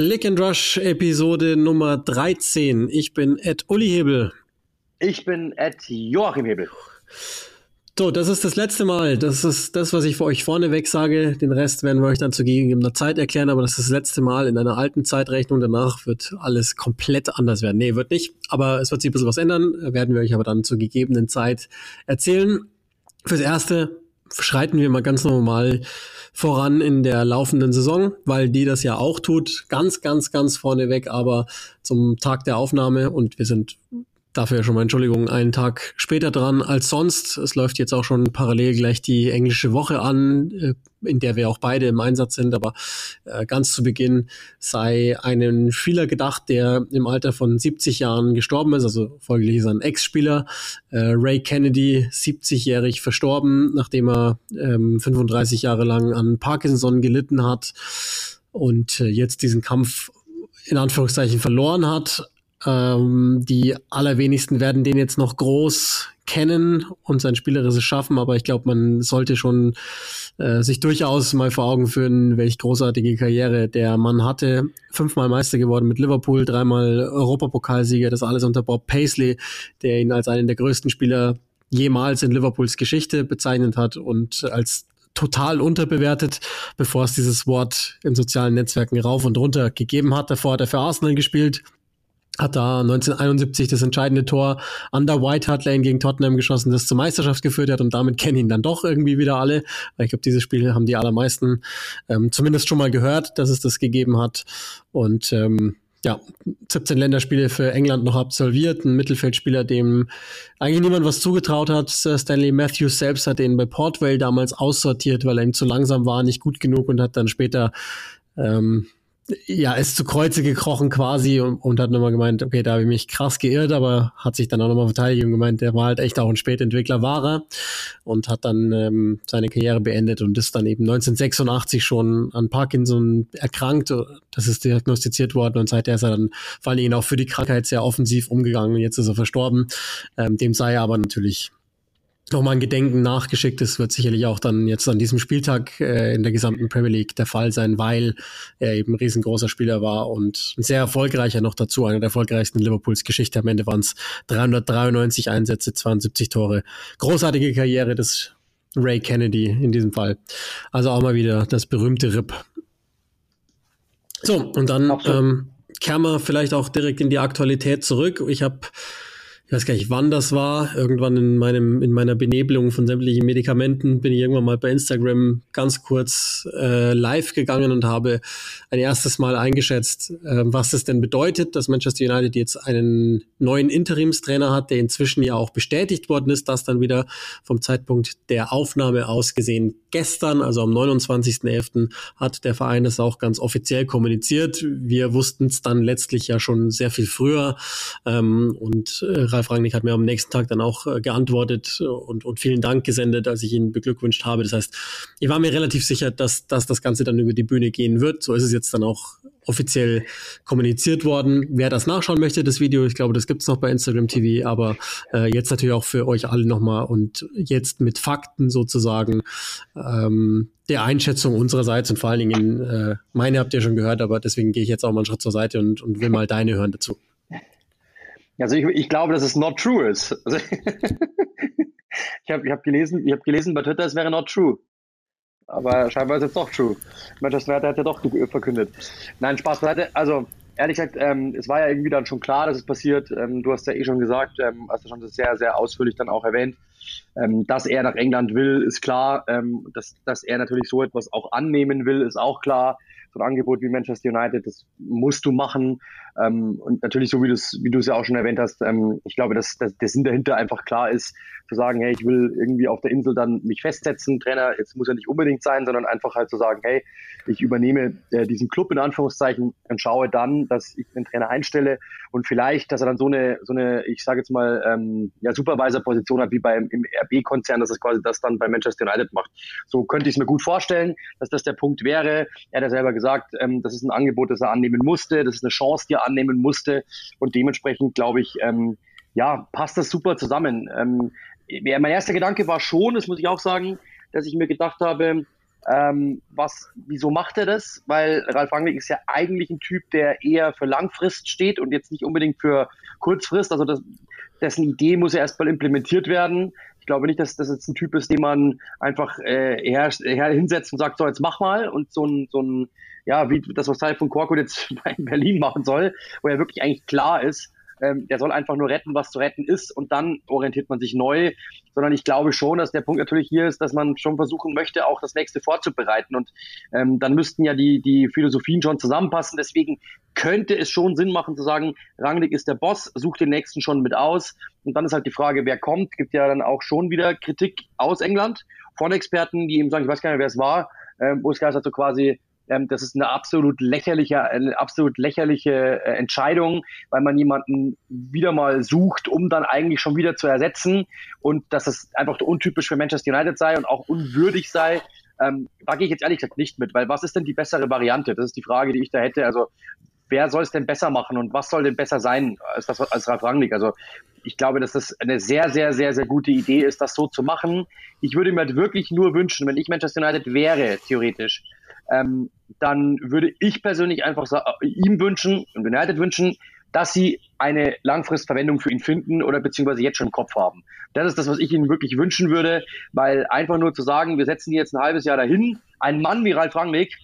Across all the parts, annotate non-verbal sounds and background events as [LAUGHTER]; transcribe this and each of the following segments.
Click and Rush Episode Nummer 13. Ich bin Ed Uli Hebel. Ich bin Ed Joachim Hebel. So, das ist das letzte Mal. Das ist das, was ich für euch vorneweg sage. Den Rest werden wir euch dann zu gegebener Zeit erklären, aber das ist das letzte Mal in einer alten Zeitrechnung. Danach wird alles komplett anders werden. Nee, wird nicht. Aber es wird sich ein bisschen was ändern. Werden wir euch aber dann zur gegebenen Zeit erzählen. Fürs Erste schreiten wir mal ganz normal voran in der laufenden Saison, weil die das ja auch tut. Ganz, ganz, ganz vorneweg, aber zum Tag der Aufnahme und wir sind dafür schon mal Entschuldigung, einen Tag später dran als sonst. Es läuft jetzt auch schon parallel gleich die englische Woche an, äh, in der wir auch beide im Einsatz sind. Aber äh, ganz zu Beginn sei einem Spieler gedacht, der im Alter von 70 Jahren gestorben ist, also folglich ein Ex-Spieler. Äh, Ray Kennedy, 70-jährig verstorben, nachdem er 35 ähm, Jahre lang an Parkinson gelitten hat und jetzt diesen Kampf in Anführungszeichen verloren hat ähm, die allerwenigsten werden den jetzt noch groß kennen und sein spielerisches Schaffen, aber ich glaube, man sollte schon äh, sich durchaus mal vor Augen führen, welch großartige Karriere der Mann hatte. Fünfmal Meister geworden mit Liverpool, dreimal Europapokalsieger, das alles unter Bob Paisley, der ihn als einen der größten Spieler jemals in Liverpools Geschichte bezeichnet hat und als total unterbewertet, bevor es dieses Wort in sozialen Netzwerken rauf und runter gegeben hat. Davor hat er für Arsenal gespielt, hat da 1971 das entscheidende Tor an der White Hart Lane gegen Tottenham geschossen, das zur Meisterschaft geführt hat und damit kennen ihn dann doch irgendwie wieder alle. Ich glaube, dieses Spiel haben die allermeisten ähm, zumindest schon mal gehört, dass es das gegeben hat. Und ähm, ja, 17 Länderspiele für England noch absolviert, ein Mittelfeldspieler, dem eigentlich niemand was zugetraut hat. Stanley Matthews selbst hat ihn bei Port Vale damals aussortiert, weil er ihm zu langsam war, nicht gut genug und hat dann später ähm, ja, ist zu Kreuze gekrochen quasi und, und hat nochmal gemeint, okay, da habe ich mich krass geirrt, aber hat sich dann auch nochmal verteidigt und gemeint, der war halt echt auch ein Spätentwickler, war er und hat dann ähm, seine Karriere beendet und ist dann eben 1986 schon an Parkinson erkrankt. Das ist diagnostiziert worden und seither ist er dann vor allen Dingen auch für die Krankheit sehr offensiv umgegangen und jetzt ist er verstorben. Ähm, dem sei er aber natürlich nochmal ein Gedenken nachgeschickt ist, wird sicherlich auch dann jetzt an diesem Spieltag äh, in der gesamten Premier League der Fall sein, weil er eben ein riesengroßer Spieler war und ein sehr erfolgreicher noch dazu, einer der erfolgreichsten Liverpools Geschichte. Am Ende waren es 393 Einsätze, 72 Tore. Großartige Karriere des Ray Kennedy in diesem Fall. Also auch mal wieder das berühmte RIP. So, und dann ähm, kehren wir vielleicht auch direkt in die Aktualität zurück. Ich habe ich weiß gar nicht, wann das war. Irgendwann in meinem, in meiner Benebelung von sämtlichen Medikamenten bin ich irgendwann mal bei Instagram ganz kurz äh, live gegangen und habe ein erstes Mal eingeschätzt, äh, was es denn bedeutet, dass Manchester United jetzt einen neuen Interimstrainer hat, der inzwischen ja auch bestätigt worden ist, dass dann wieder vom Zeitpunkt der Aufnahme aus gesehen gestern, also am 29.11. hat der Verein das auch ganz offiziell kommuniziert. Wir wussten es dann letztlich ja schon sehr viel früher ähm, und äh, Ralf Rangnick hat mir am nächsten Tag dann auch äh, geantwortet und, und vielen Dank gesendet, als ich ihn beglückwünscht habe. Das heißt, ich war mir relativ sicher, dass, dass das Ganze dann über die Bühne gehen wird. So ist es jetzt dann auch offiziell kommuniziert worden. Wer das nachschauen möchte, das Video, ich glaube, das gibt es noch bei Instagram TV, aber äh, jetzt natürlich auch für euch alle nochmal und jetzt mit Fakten sozusagen ähm, der Einschätzung unsererseits und vor allen Dingen, äh, meine habt ihr schon gehört, aber deswegen gehe ich jetzt auch mal einen Schritt zur Seite und, und will mal deine hören dazu. Also ich, ich glaube, dass es not true ist. Also [LAUGHS] ich habe ich hab gelesen, hab gelesen bei Twitter, es wäre not true. Aber scheinbar ist es doch true. Manchester United hat ja doch verkündet. Nein, Spaß beiseite. Also ehrlich gesagt, ähm, es war ja irgendwie dann schon klar, dass es passiert. Ähm, du hast ja eh schon gesagt, ähm, hast du schon sehr, sehr ausführlich dann auch erwähnt. Ähm, dass er nach England will, ist klar. Ähm, dass, dass er natürlich so etwas auch annehmen will, ist auch klar. So ein Angebot wie Manchester United, das musst du machen. Ähm, und natürlich, so wie du es wie ja auch schon erwähnt hast, ähm, ich glaube, dass, dass der Sinn dahinter einfach klar ist, zu sagen, hey, ich will irgendwie auf der Insel dann mich festsetzen, Trainer, jetzt muss ja nicht unbedingt sein, sondern einfach halt zu sagen, hey, ich übernehme äh, diesen Club in Anführungszeichen und schaue dann, dass ich den Trainer einstelle und vielleicht, dass er dann so eine, so eine, ich sage jetzt mal, ähm, ja, Supervisor-Position hat wie beim im RB-Konzern, dass es quasi das dann bei Manchester United macht. So könnte ich es mir gut vorstellen, dass das der Punkt wäre. Er hat ja selber gesagt, ähm, das ist ein Angebot, das er annehmen musste, das ist eine Chance, die er annehmen musste und dementsprechend glaube ich, ähm, ja, passt das super zusammen. Ähm, mein erster Gedanke war schon, das muss ich auch sagen, dass ich mir gedacht habe, ähm, was, wieso macht er das? Weil Ralf Rangnick ist ja eigentlich ein Typ, der eher für Langfrist steht und jetzt nicht unbedingt für Kurzfrist. Also das, dessen Idee muss ja erstmal implementiert werden. Ich glaube nicht, dass das jetzt ein Typ ist, den man einfach äh, her, her hinsetzt und sagt, so jetzt mach mal und so ein, so ein ja, wie das, was Teil von Korko jetzt [LAUGHS] in Berlin machen soll, wo er wirklich eigentlich klar ist, ähm, der soll einfach nur retten, was zu retten ist und dann orientiert man sich neu, sondern ich glaube schon, dass der Punkt natürlich hier ist, dass man schon versuchen möchte, auch das nächste vorzubereiten und ähm, dann müssten ja die, die Philosophien schon zusammenpassen. Deswegen könnte es schon Sinn machen zu sagen, Rangnick ist der Boss, sucht den nächsten schon mit aus und dann ist halt die Frage, wer kommt. Gibt ja dann auch schon wieder Kritik aus England von Experten, die eben sagen, ich weiß gar nicht, wer es war, ähm, wo es heißt, also quasi ähm, das ist eine absolut lächerliche, eine absolut lächerliche äh, Entscheidung, weil man jemanden wieder mal sucht, um dann eigentlich schon wieder zu ersetzen und dass es einfach untypisch für Manchester United sei und auch unwürdig sei. Ähm, da gehe ich jetzt ehrlich gesagt nicht mit, weil was ist denn die bessere Variante? Das ist die Frage, die ich da hätte. Also wer soll es denn besser machen und was soll denn besser sein als das als Ralf Rangnick? Also ich glaube, dass das eine sehr, sehr, sehr, sehr gute Idee ist, das so zu machen. Ich würde mir halt wirklich nur wünschen, wenn ich Manchester United wäre, theoretisch, ähm, dann würde ich persönlich einfach äh, ihm wünschen und United wünschen, dass sie eine Langfristverwendung für ihn finden oder beziehungsweise jetzt schon im Kopf haben. Das ist das, was ich ihnen wirklich wünschen würde, weil einfach nur zu sagen, wir setzen jetzt ein halbes Jahr dahin, ein Mann wie Ralf Rangnick,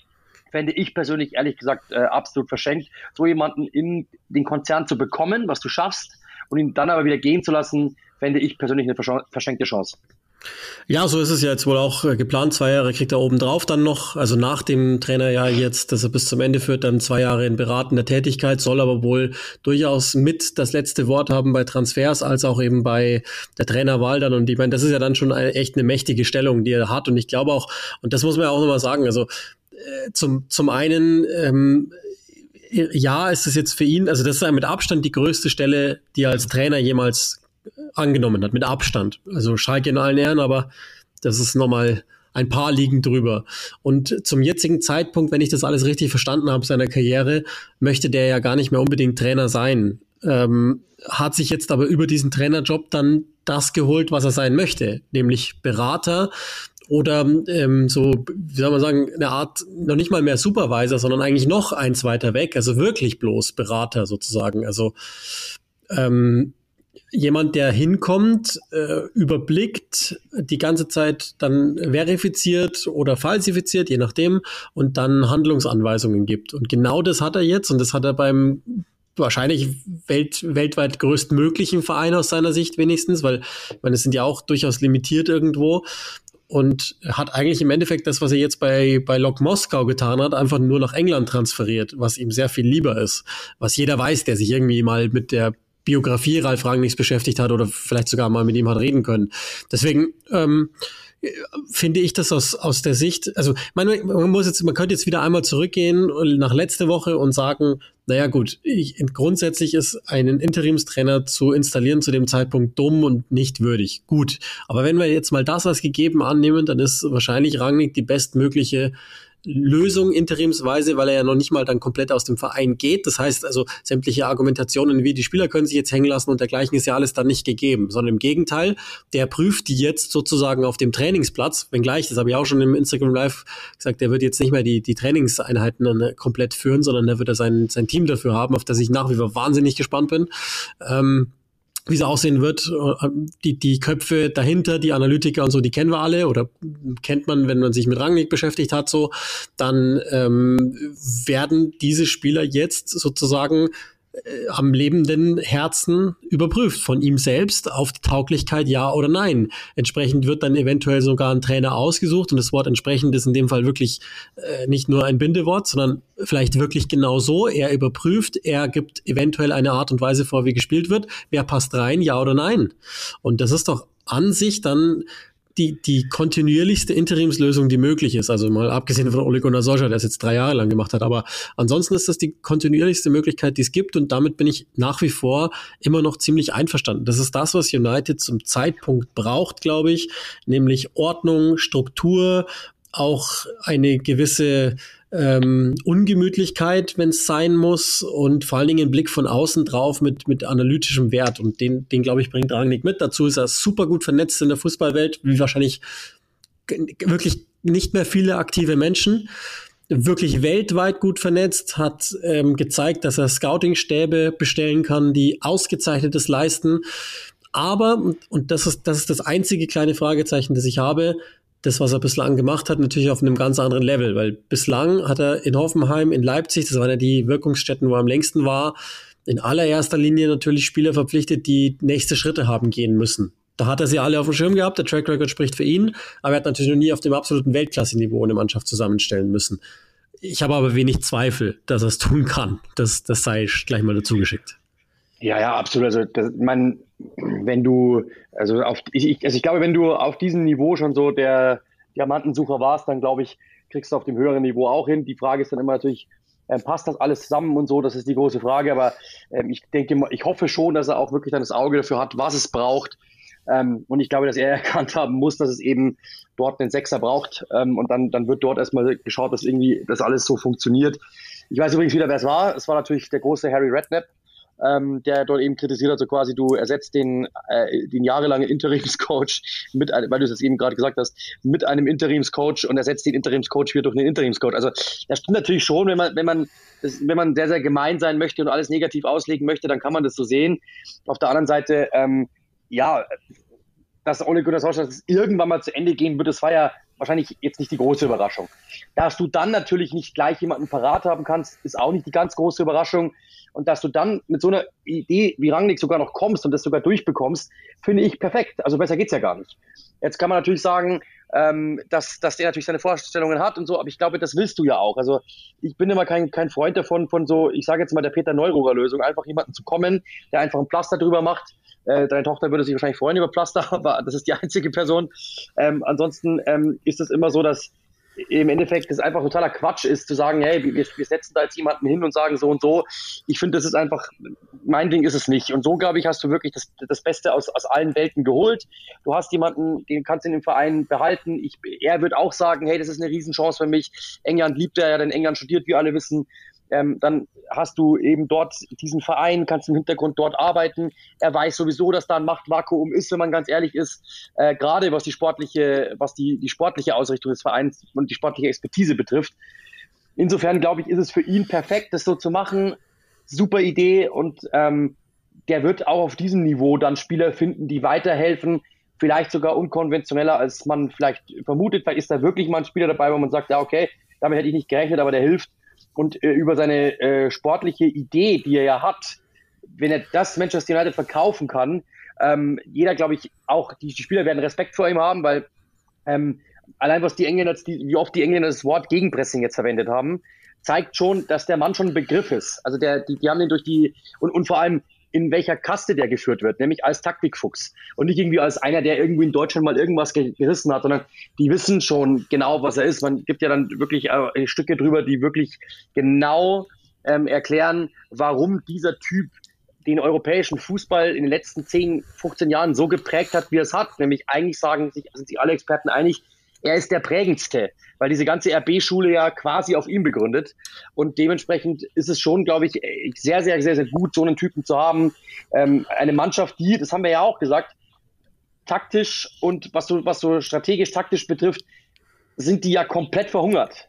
fände ich persönlich ehrlich gesagt äh, absolut verschenkt, so jemanden in den Konzern zu bekommen, was du schaffst, und ihn dann aber wieder gehen zu lassen, fände ich persönlich eine verschenkte Chance. Ja, so ist es ja jetzt wohl auch äh, geplant. Zwei Jahre kriegt er obendrauf dann noch, also nach dem Trainer ja jetzt, dass er bis zum Ende führt, dann zwei Jahre in beratender Tätigkeit, soll aber wohl durchaus mit das letzte Wort haben bei Transfers, als auch eben bei der Trainerwahl dann. Und ich meine, das ist ja dann schon eine, echt eine mächtige Stellung, die er hat. Und ich glaube auch, und das muss man ja auch nochmal sagen, also äh, zum, zum einen, ähm, ja, ist es jetzt für ihn, also das ist ja mit Abstand die größte Stelle, die er als Trainer jemals angenommen hat, mit Abstand. Also Schalke in allen Ehren, aber das ist nochmal ein paar liegen drüber. Und zum jetzigen Zeitpunkt, wenn ich das alles richtig verstanden habe, seiner Karriere, möchte der ja gar nicht mehr unbedingt Trainer sein. Ähm, hat sich jetzt aber über diesen Trainerjob dann das geholt, was er sein möchte, nämlich Berater oder ähm, so, wie soll man sagen, eine Art, noch nicht mal mehr Supervisor, sondern eigentlich noch eins weiter weg, also wirklich bloß Berater sozusagen. Also ähm, jemand, der hinkommt, äh, überblickt, die ganze Zeit dann verifiziert oder falsifiziert, je nachdem, und dann Handlungsanweisungen gibt. Und genau das hat er jetzt und das hat er beim wahrscheinlich welt, weltweit größtmöglichen Verein aus seiner Sicht wenigstens, weil ich meine, es sind ja auch durchaus limitiert irgendwo und hat eigentlich im Endeffekt das, was er jetzt bei, bei Lok Moskau getan hat, einfach nur nach England transferiert, was ihm sehr viel lieber ist. Was jeder weiß, der sich irgendwie mal mit der Biografie Ralf Rangnicks beschäftigt hat oder vielleicht sogar mal mit ihm hat reden können. Deswegen ähm, finde ich das aus, aus der Sicht, also man, man muss jetzt, man könnte jetzt wieder einmal zurückgehen nach letzte Woche und sagen, naja gut, ich, grundsätzlich ist einen Interimstrainer zu installieren zu dem Zeitpunkt dumm und nicht würdig. Gut, aber wenn wir jetzt mal das als gegeben annehmen, dann ist wahrscheinlich Rangnick die bestmögliche Lösung interimsweise, weil er ja noch nicht mal dann komplett aus dem Verein geht. Das heißt also, sämtliche Argumentationen wie die Spieler können sich jetzt hängen lassen und dergleichen ist ja alles dann nicht gegeben, sondern im Gegenteil, der prüft die jetzt sozusagen auf dem Trainingsplatz, wenngleich, das habe ich auch schon im Instagram Live gesagt, der wird jetzt nicht mehr die, die Trainingseinheiten dann äh, komplett führen, sondern der wird da sein, sein Team dafür haben, auf das ich nach wie vor wahnsinnig gespannt bin. Ähm, wie es aussehen wird. Äh, die, die Köpfe dahinter, die Analytiker und so, die kennen wir alle oder kennt man, wenn man sich mit Rangnick beschäftigt hat, so, dann ähm, werden diese Spieler jetzt sozusagen am lebenden Herzen überprüft von ihm selbst auf die Tauglichkeit ja oder nein. Entsprechend wird dann eventuell sogar ein Trainer ausgesucht und das Wort entsprechend ist in dem Fall wirklich äh, nicht nur ein Bindewort, sondern vielleicht wirklich genau so. Er überprüft, er gibt eventuell eine Art und Weise vor, wie gespielt wird. Wer passt rein, ja oder nein? Und das ist doch an sich dann die, die kontinuierlichste Interimslösung, die möglich ist. Also mal abgesehen von Ole Gunnar Solskjaer, der es jetzt drei Jahre lang gemacht hat. Aber ansonsten ist das die kontinuierlichste Möglichkeit, die es gibt. Und damit bin ich nach wie vor immer noch ziemlich einverstanden. Das ist das, was United zum Zeitpunkt braucht, glaube ich. Nämlich Ordnung, Struktur, auch eine gewisse ähm, Ungemütlichkeit, wenn es sein muss und vor allen Dingen Blick von außen drauf mit, mit analytischem Wert. Und den, den glaube ich, bringt Rangnick mit. Dazu ist er super gut vernetzt in der Fußballwelt, wie wahrscheinlich wirklich nicht mehr viele aktive Menschen. Wirklich weltweit gut vernetzt, hat ähm, gezeigt, dass er Scouting-Stäbe bestellen kann, die Ausgezeichnetes leisten. Aber, und das ist, das ist das einzige kleine Fragezeichen, das ich habe, das, was er bislang gemacht hat, natürlich auf einem ganz anderen Level, weil bislang hat er in Hoffenheim, in Leipzig, das waren ja die Wirkungsstätten, wo er am längsten war, in allererster Linie natürlich Spieler verpflichtet, die nächste Schritte haben gehen müssen. Da hat er sie alle auf dem Schirm gehabt, der Track Record spricht für ihn, aber er hat natürlich noch nie auf dem absoluten Weltklasse-Niveau eine Mannschaft zusammenstellen müssen. Ich habe aber wenig Zweifel, dass er es tun kann. Das, das sei gleich mal dazu geschickt. Ja, ja, absolut. Also das, man, wenn du, also auf, ich, also ich glaube, wenn du auf diesem Niveau schon so der Diamantensucher warst, dann glaube ich, kriegst du auf dem höheren Niveau auch hin. Die Frage ist dann immer natürlich, ähm, passt das alles zusammen und so? Das ist die große Frage. Aber ähm, ich denke, ich hoffe schon, dass er auch wirklich dann das Auge dafür hat, was es braucht. Ähm, und ich glaube, dass er [LAUGHS] erkannt haben muss, dass es eben dort einen Sechser braucht. Ähm, und dann, dann wird dort erstmal geschaut, dass irgendwie das alles so funktioniert. Ich weiß übrigens wieder, wer es war. Es war natürlich der große Harry Redknapp, ähm, der dort eben kritisiert hat, so quasi du ersetzt den, äh, den jahrelangen Interimscoach mit, weil du es jetzt eben gerade gesagt hast, mit einem Interimscoach und ersetzt den Interimscoach wieder durch einen Interimscoach. Also das stimmt natürlich schon, wenn man, wenn man, das, wenn man sehr, sehr gemein sein möchte und alles negativ auslegen möchte, dann kann man das so sehen. Auf der anderen Seite, ähm, ja, dass Ole Gunnar Solskjaer irgendwann mal zu Ende gehen wird, das war ja wahrscheinlich jetzt nicht die große Überraschung. Dass du dann natürlich nicht gleich jemanden parat haben kannst, ist auch nicht die ganz große Überraschung. Und dass du dann mit so einer Idee wie Rangnick sogar noch kommst und das sogar durchbekommst, finde ich perfekt. Also besser geht's ja gar nicht. Jetzt kann man natürlich sagen, ähm, dass, dass der natürlich seine Vorstellungen hat und so, aber ich glaube, das willst du ja auch. Also ich bin immer kein, kein Freund davon, von so, ich sage jetzt mal der Peter Neururer Lösung, einfach jemanden zu kommen, der einfach ein Pflaster drüber macht. Äh, deine Tochter würde sich wahrscheinlich freuen über Pflaster, [LAUGHS] aber das ist die einzige Person. Ähm, ansonsten ähm, ist es immer so, dass im Endeffekt das einfach totaler Quatsch ist, zu sagen, hey, wir, wir setzen da jetzt jemanden hin und sagen so und so. Ich finde, das ist einfach, mein Ding ist es nicht. Und so, glaube ich, hast du wirklich das, das Beste aus, aus allen Welten geholt. Du hast jemanden, den kannst du in dem Verein behalten. Ich, er wird auch sagen, hey, das ist eine Riesenchance für mich. England liebt er ja, denn England studiert, wie alle wissen ähm, dann hast du eben dort diesen Verein, kannst im Hintergrund dort arbeiten. Er weiß sowieso, dass da ein Machtvakuum ist, wenn man ganz ehrlich ist, äh, gerade was die sportliche, was die, die sportliche Ausrichtung des Vereins und die sportliche Expertise betrifft. Insofern glaube ich, ist es für ihn perfekt, das so zu machen. Super Idee und ähm, der wird auch auf diesem Niveau dann Spieler finden, die weiterhelfen, vielleicht sogar unkonventioneller, als man vielleicht vermutet. Vielleicht ist da wirklich mal ein Spieler dabei, wo man sagt, ja, okay, damit hätte ich nicht gerechnet, aber der hilft und äh, über seine äh, sportliche Idee, die er ja hat, wenn er das Manchester United verkaufen kann, ähm, jeder, glaube ich, auch die, die, Spieler werden Respekt vor ihm haben, weil ähm, allein was die Engländer, die, wie oft die Engländer das Wort Gegenpressing jetzt verwendet haben, zeigt schon, dass der Mann schon ein Begriff ist. Also der, die, die haben den durch die und, und vor allem in welcher Kaste der geführt wird, nämlich als Taktikfuchs und nicht irgendwie als einer, der irgendwie in Deutschland mal irgendwas gerissen hat, sondern die wissen schon genau, was er ist. Man gibt ja dann wirklich äh, Stücke drüber, die wirklich genau ähm, erklären, warum dieser Typ den europäischen Fußball in den letzten 10, 15 Jahren so geprägt hat, wie er es hat. Nämlich eigentlich sagen sich, sind sich alle Experten einig, er ist der prägendste, weil diese ganze RB-Schule ja quasi auf ihm begründet. Und dementsprechend ist es schon, glaube ich, sehr, sehr, sehr, sehr gut, so einen Typen zu haben. Ähm, eine Mannschaft, die, das haben wir ja auch gesagt, taktisch und was so, was so strategisch, taktisch betrifft, sind die ja komplett verhungert.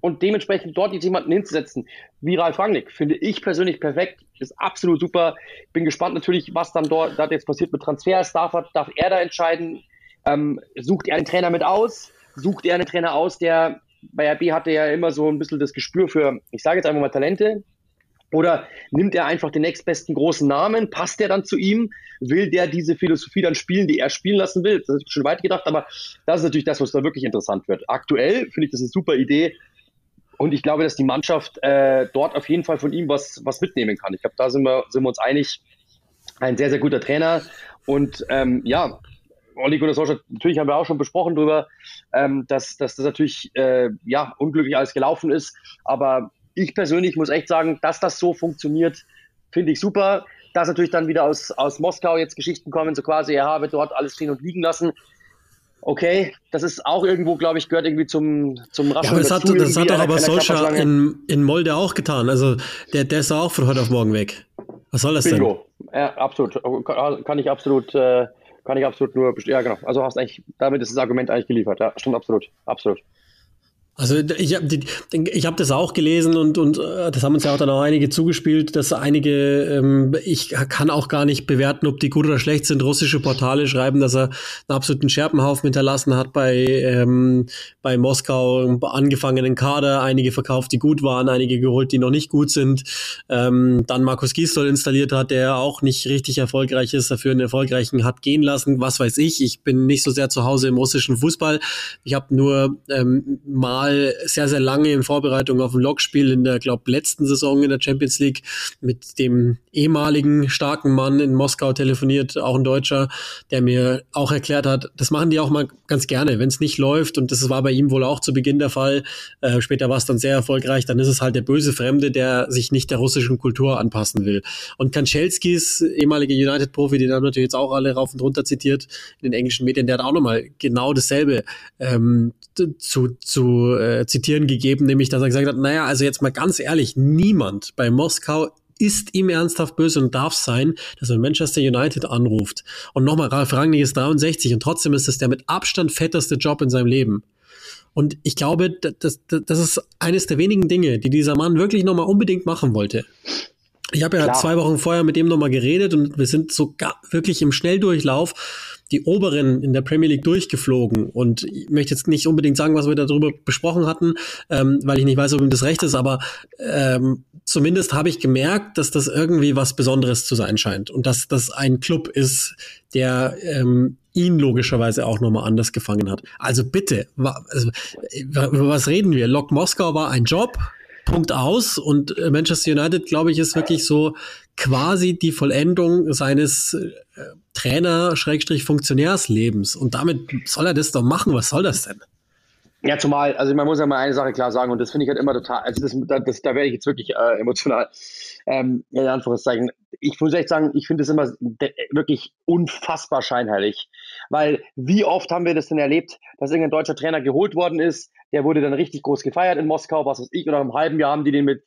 Und dementsprechend dort jetzt jemanden hinzusetzen, wie Ralf Rangnick, finde ich persönlich perfekt, ist absolut super. Bin gespannt natürlich, was dann dort, dort jetzt passiert mit Transfers. Darf, darf er da entscheiden? Ähm, sucht er einen Trainer mit aus? Sucht er einen Trainer aus, der bei RB hatte ja immer so ein bisschen das Gespür für, ich sage jetzt einfach mal Talente. Oder nimmt er einfach den nächstbesten großen Namen? Passt der dann zu ihm? Will der diese Philosophie dann spielen, die er spielen lassen will? Das ist schon weit gedacht, aber das ist natürlich das, was da wirklich interessant wird. Aktuell finde ich das eine super Idee. Und ich glaube, dass die Mannschaft äh, dort auf jeden Fall von ihm was, was mitnehmen kann. Ich glaube, da sind wir, sind wir uns einig. Ein sehr, sehr guter Trainer. Und ähm, ja, Olli Gunnar natürlich haben wir auch schon besprochen darüber, ähm, dass, dass das natürlich äh, ja, unglücklich alles gelaufen ist. Aber ich persönlich muss echt sagen, dass das so funktioniert, finde ich super. Dass natürlich dann wieder aus, aus Moskau jetzt Geschichten kommen, so quasi, er habe dort alles stehen und liegen lassen. Okay, das ist auch irgendwo, glaube ich, gehört irgendwie zum, zum Raschen. Ja, aber das hat, das hat doch aber Solskjaer in, in Molde auch getan. Also der, der ist auch von heute auf morgen weg. Was soll das Bingo. denn? Ja, absolut. Kann ich absolut, äh, kann ich absolut nur, ja genau. Also hast eigentlich, damit ist das Argument eigentlich geliefert. Ja, stimmt absolut, absolut. Also ich habe ich hab das auch gelesen und, und äh, das haben uns ja auch dann auch einige zugespielt, dass einige, ähm, ich kann auch gar nicht bewerten, ob die gut oder schlecht sind. Russische Portale schreiben, dass er einen absoluten Scherpenhaufen hinterlassen hat bei, ähm, bei Moskau, angefangenen Kader, einige verkauft, die gut waren, einige geholt, die noch nicht gut sind. Ähm, dann Markus Gisdol installiert hat, der auch nicht richtig erfolgreich ist, dafür einen erfolgreichen hat gehen lassen. Was weiß ich, ich bin nicht so sehr zu Hause im russischen Fußball. Ich habe nur ähm, mal mal sehr, sehr lange in Vorbereitung auf ein Lokspiel in der, glaube letzten Saison in der Champions League mit dem ehemaligen starken Mann in Moskau telefoniert, auch ein Deutscher, der mir auch erklärt hat, das machen die auch mal ganz gerne, wenn es nicht läuft und das war bei ihm wohl auch zu Beginn der Fall. Äh, später war es dann sehr erfolgreich, dann ist es halt der böse Fremde, der sich nicht der russischen Kultur anpassen will. Und Kanchelskis, ehemaliger United-Profi, den haben natürlich jetzt auch alle rauf und runter zitiert in den englischen Medien, der hat auch nochmal genau dasselbe ähm, zu, zu äh, zitieren gegeben, nämlich dass er gesagt hat, naja, also jetzt mal ganz ehrlich, niemand bei Moskau ist ihm ernsthaft böse und darf sein, dass er Manchester United anruft. Und nochmal, Ralf Rangnick ist 63 und trotzdem ist das der mit Abstand fetteste Job in seinem Leben. Und ich glaube, das, das, das ist eines der wenigen Dinge, die dieser Mann wirklich nochmal unbedingt machen wollte. Ich habe ja Klar. zwei Wochen vorher mit ihm nochmal geredet und wir sind sogar wirklich im Schnelldurchlauf die Oberen in der Premier League durchgeflogen. Und ich möchte jetzt nicht unbedingt sagen, was wir darüber besprochen hatten, ähm, weil ich nicht weiß, ob ihm das recht ist, aber ähm, zumindest habe ich gemerkt, dass das irgendwie was Besonderes zu sein scheint und dass das ein Club ist, der ähm, ihn logischerweise auch nochmal anders gefangen hat. Also bitte, also, über was reden wir? Lok Moskau war ein Job, Punkt aus. Und äh, Manchester United, glaube ich, ist wirklich so quasi die Vollendung seines äh, Trainer-Funktionärslebens. Und damit soll er das doch machen. Was soll das denn? Ja, zumal, also man muss ja mal eine Sache klar sagen, und das finde ich halt immer total, also das, das, da werde ich jetzt wirklich äh, emotional, ähm, in Anführungszeichen. Ich muss echt sagen, ich finde es immer wirklich unfassbar scheinheilig, weil wie oft haben wir das denn erlebt, dass irgendein deutscher Trainer geholt worden ist, der wurde dann richtig groß gefeiert in Moskau, was weiß ich, und nach einem halben Jahr haben die den mit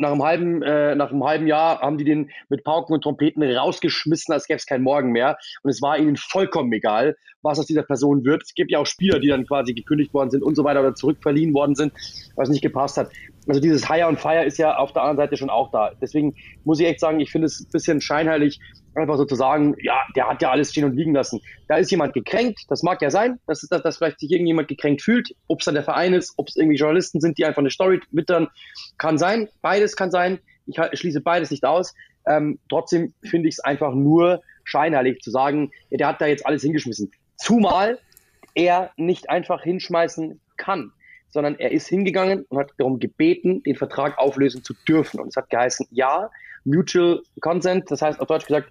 nach einem halben, äh, nach einem halben Jahr haben die den mit Pauken und Trompeten rausgeschmissen, als gäbe es keinen Morgen mehr. Und es war ihnen vollkommen egal, was aus dieser Person wird. Es gibt ja auch Spieler, die dann quasi gekündigt worden sind und so weiter oder zurückverliehen worden sind, was nicht gepasst hat. Also dieses Hire und Fire ist ja auf der anderen Seite schon auch da. Deswegen muss ich echt sagen, ich finde es ein bisschen scheinheilig, einfach so zu sagen, ja, der hat ja alles stehen und liegen lassen. Da ist jemand gekränkt, das mag ja sein, dass, dass, dass vielleicht sich irgendjemand gekränkt fühlt, ob es dann der Verein ist, ob es irgendwie Journalisten sind, die einfach eine Story wittern, kann sein, beides kann sein, ich schließe beides nicht aus. Ähm, trotzdem finde ich es einfach nur scheinheilig zu sagen, ja, der hat da jetzt alles hingeschmissen. Zumal er nicht einfach hinschmeißen kann, sondern er ist hingegangen und hat darum gebeten, den Vertrag auflösen zu dürfen. Und es hat geheißen, ja, Mutual Consent, das heißt auf Deutsch gesagt,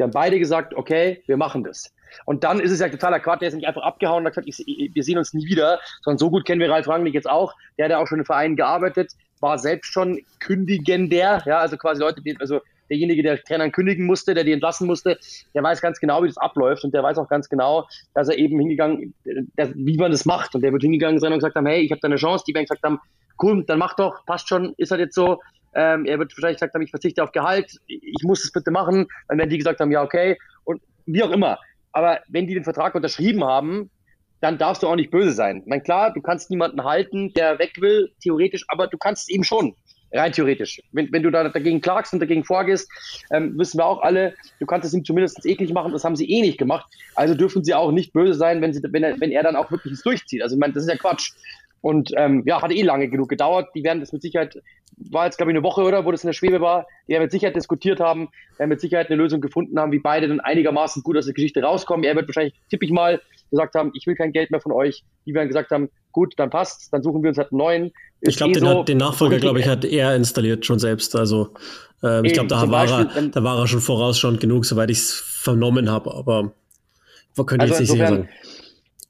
Sie haben beide gesagt, okay, wir machen das. Und dann ist es ja totaler Quatsch, der ist nicht einfach abgehauen und hat gesagt, ich, wir sehen uns nie wieder, sondern so gut kennen wir Ralf Rangnick jetzt auch. Der hat ja auch schon im Verein gearbeitet, war selbst schon kündigender, ja, also quasi Leute, die, also derjenige, der Trainern kündigen musste, der die entlassen musste, der weiß ganz genau, wie das abläuft und der weiß auch ganz genau, dass er eben hingegangen, dass, wie man das macht. Und der wird hingegangen sein und gesagt haben, hey, ich habe da eine Chance. Die werden gesagt haben, cool, dann mach doch, passt schon, ist halt jetzt so. Ähm, er wird wahrscheinlich gesagt haben, ich verzichte auf Gehalt, ich muss es bitte machen. Dann werden die gesagt haben, ja, okay. Und wie auch immer. Aber wenn die den Vertrag unterschrieben haben, dann darfst du auch nicht böse sein. Ich meine, klar, du kannst niemanden halten, der weg will, theoretisch, aber du kannst es eben schon. Rein theoretisch. Wenn, wenn du da dagegen klagst und dagegen vorgehst, ähm, wissen wir auch alle, du kannst es ihm zumindest eklig machen, das haben sie eh nicht gemacht. Also dürfen sie auch nicht böse sein, wenn, sie, wenn, er, wenn er dann auch wirklich es durchzieht. Also ich meine, das ist ja Quatsch. Und ähm, ja, hat eh lange genug gedauert. Die werden das mit Sicherheit, war jetzt glaube ich eine Woche oder, wo das in der Schwebe war, die werden mit Sicherheit diskutiert haben, werden mit Sicherheit eine Lösung gefunden haben, wie beide dann einigermaßen gut aus der Geschichte rauskommen. Er wird wahrscheinlich, tippe ich mal, gesagt haben, ich will kein Geld mehr von euch. Die werden gesagt haben, gut, dann passt, dann suchen wir uns halt einen neuen. Ich glaube, eh den, so, den, Nachfolger, glaube ich, hat er installiert schon selbst. Also ähm, ich glaube, da, war er, da war er schon vorausschauend genug, soweit ich es vernommen habe, aber könnte also ich jetzt nicht sicher sagen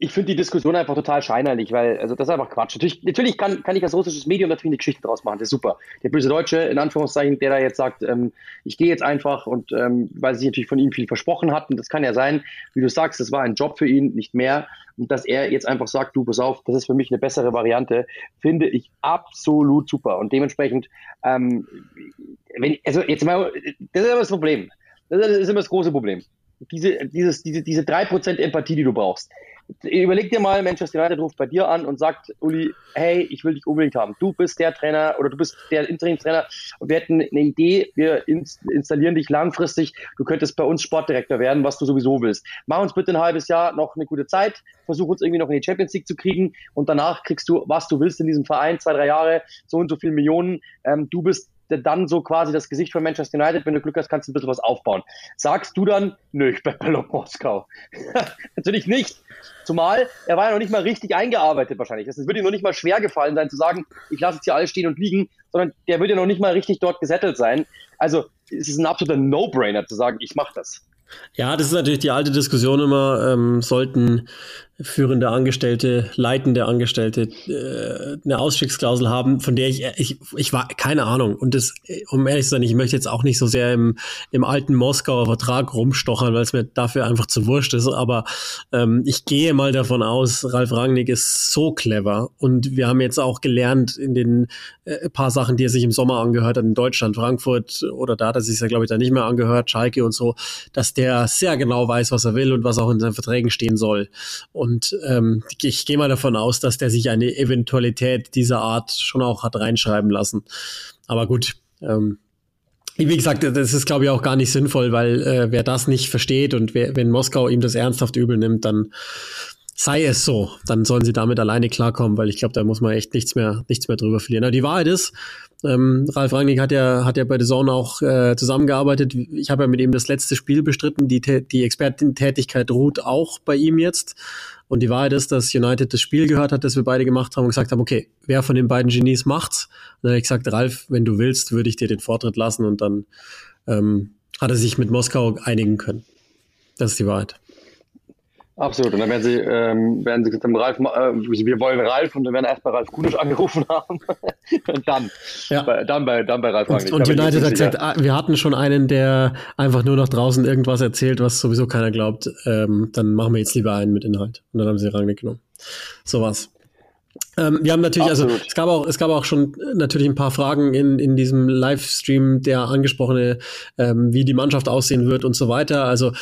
ich finde die Diskussion einfach total scheinerlich, weil, also das ist einfach Quatsch. Natürlich, natürlich kann, kann ich als russisches Medium natürlich eine Geschichte draus machen, das ist super. Der böse Deutsche, in Anführungszeichen, der da jetzt sagt, ähm, ich gehe jetzt einfach und ähm, weil sie natürlich von ihm viel versprochen hatten, das kann ja sein, wie du sagst, das war ein Job für ihn, nicht mehr. Und dass er jetzt einfach sagt, du, pass auf, das ist für mich eine bessere Variante, finde ich absolut super. Und dementsprechend, ähm, wenn, also jetzt mal, das ist immer das Problem. Das ist immer das große Problem. Diese, dieses, diese, diese drei Prozent Empathie, die du brauchst überleg dir mal, Manchester United ruft bei dir an und sagt, Uli, hey, ich will dich unbedingt haben. Du bist der Trainer oder du bist der Interimstrainer und wir hätten eine Idee, wir installieren dich langfristig, du könntest bei uns Sportdirektor werden, was du sowieso willst. Mach uns bitte ein halbes Jahr noch eine gute Zeit, versuch uns irgendwie noch in die Champions League zu kriegen und danach kriegst du, was du willst in diesem Verein, zwei, drei Jahre, so und so viele Millionen. Ähm, du bist dann so quasi das Gesicht von Manchester United, wenn du Glück hast, kannst du ein bisschen was aufbauen. Sagst du dann, nö, ich bleib bei Lok Moskau. [LAUGHS] Natürlich nicht. Zumal er war ja noch nicht mal richtig eingearbeitet wahrscheinlich. Es wird ihm noch nicht mal schwer gefallen sein zu sagen, ich lasse jetzt hier alles stehen und liegen, sondern der wird ja noch nicht mal richtig dort gesettelt sein. Also es ist ein absoluter No-Brainer zu sagen, ich mache das. Ja, das ist natürlich die alte Diskussion immer, ähm, sollten führende Angestellte, leitende Angestellte äh, eine Ausstiegsklausel haben, von der ich, ich, ich war, keine Ahnung. Und das, um ehrlich zu sein, ich möchte jetzt auch nicht so sehr im, im alten Moskauer Vertrag rumstochern, weil es mir dafür einfach zu wurscht ist. Aber ähm, ich gehe mal davon aus, Ralf Rangnick ist so clever. Und wir haben jetzt auch gelernt in den äh, paar Sachen, die er sich im Sommer angehört hat in Deutschland, Frankfurt oder da hat er sich ja, glaube ich, da nicht mehr angehört, Schalke und so, dass der sehr genau weiß, was er will und was auch in seinen Verträgen stehen soll. Und und ähm, ich gehe mal davon aus, dass der sich eine Eventualität dieser Art schon auch hat reinschreiben lassen. Aber gut, ähm, wie gesagt, das ist, glaube ich, auch gar nicht sinnvoll, weil äh, wer das nicht versteht und wer, wenn Moskau ihm das ernsthaft übel nimmt, dann sei es so. Dann sollen sie damit alleine klarkommen, weil ich glaube, da muss man echt nichts mehr, nichts mehr drüber verlieren. Aber die Wahrheit ist, ähm, Ralf Rangnick hat ja, hat ja bei The Zone auch äh, zusammengearbeitet. Ich habe ja mit ihm das letzte Spiel bestritten. Die, die Expertentätigkeit ruht auch bei ihm jetzt. Und die Wahrheit ist, dass United das Spiel gehört hat, das wir beide gemacht haben und gesagt haben, okay, wer von den beiden Genies macht's? Und dann habe ich gesagt, Ralf, wenn du willst, würde ich dir den Vortritt lassen. Und dann ähm, hat er sich mit Moskau einigen können. Das ist die Wahrheit. Absolut. Und dann werden sie, ähm, werden sie gesagt haben, Ralf, äh, wir wollen Ralf und dann werden erst bei Ralf Kunisch angerufen haben. und [LAUGHS] dann, ja. bei, dann, bei, dann bei Ralf. Und, und United hat gesagt, ah, wir hatten schon einen, der einfach nur noch draußen irgendwas erzählt, was sowieso keiner glaubt. Ähm, dann machen wir jetzt lieber einen mit Inhalt. Und dann haben sie Rangnick genommen. So was. Ähm, wir haben natürlich, also, Absolut. also es gab auch, es gab auch schon natürlich ein paar Fragen in, in diesem Livestream, der angesprochene, ähm, wie die Mannschaft aussehen wird und so weiter. Also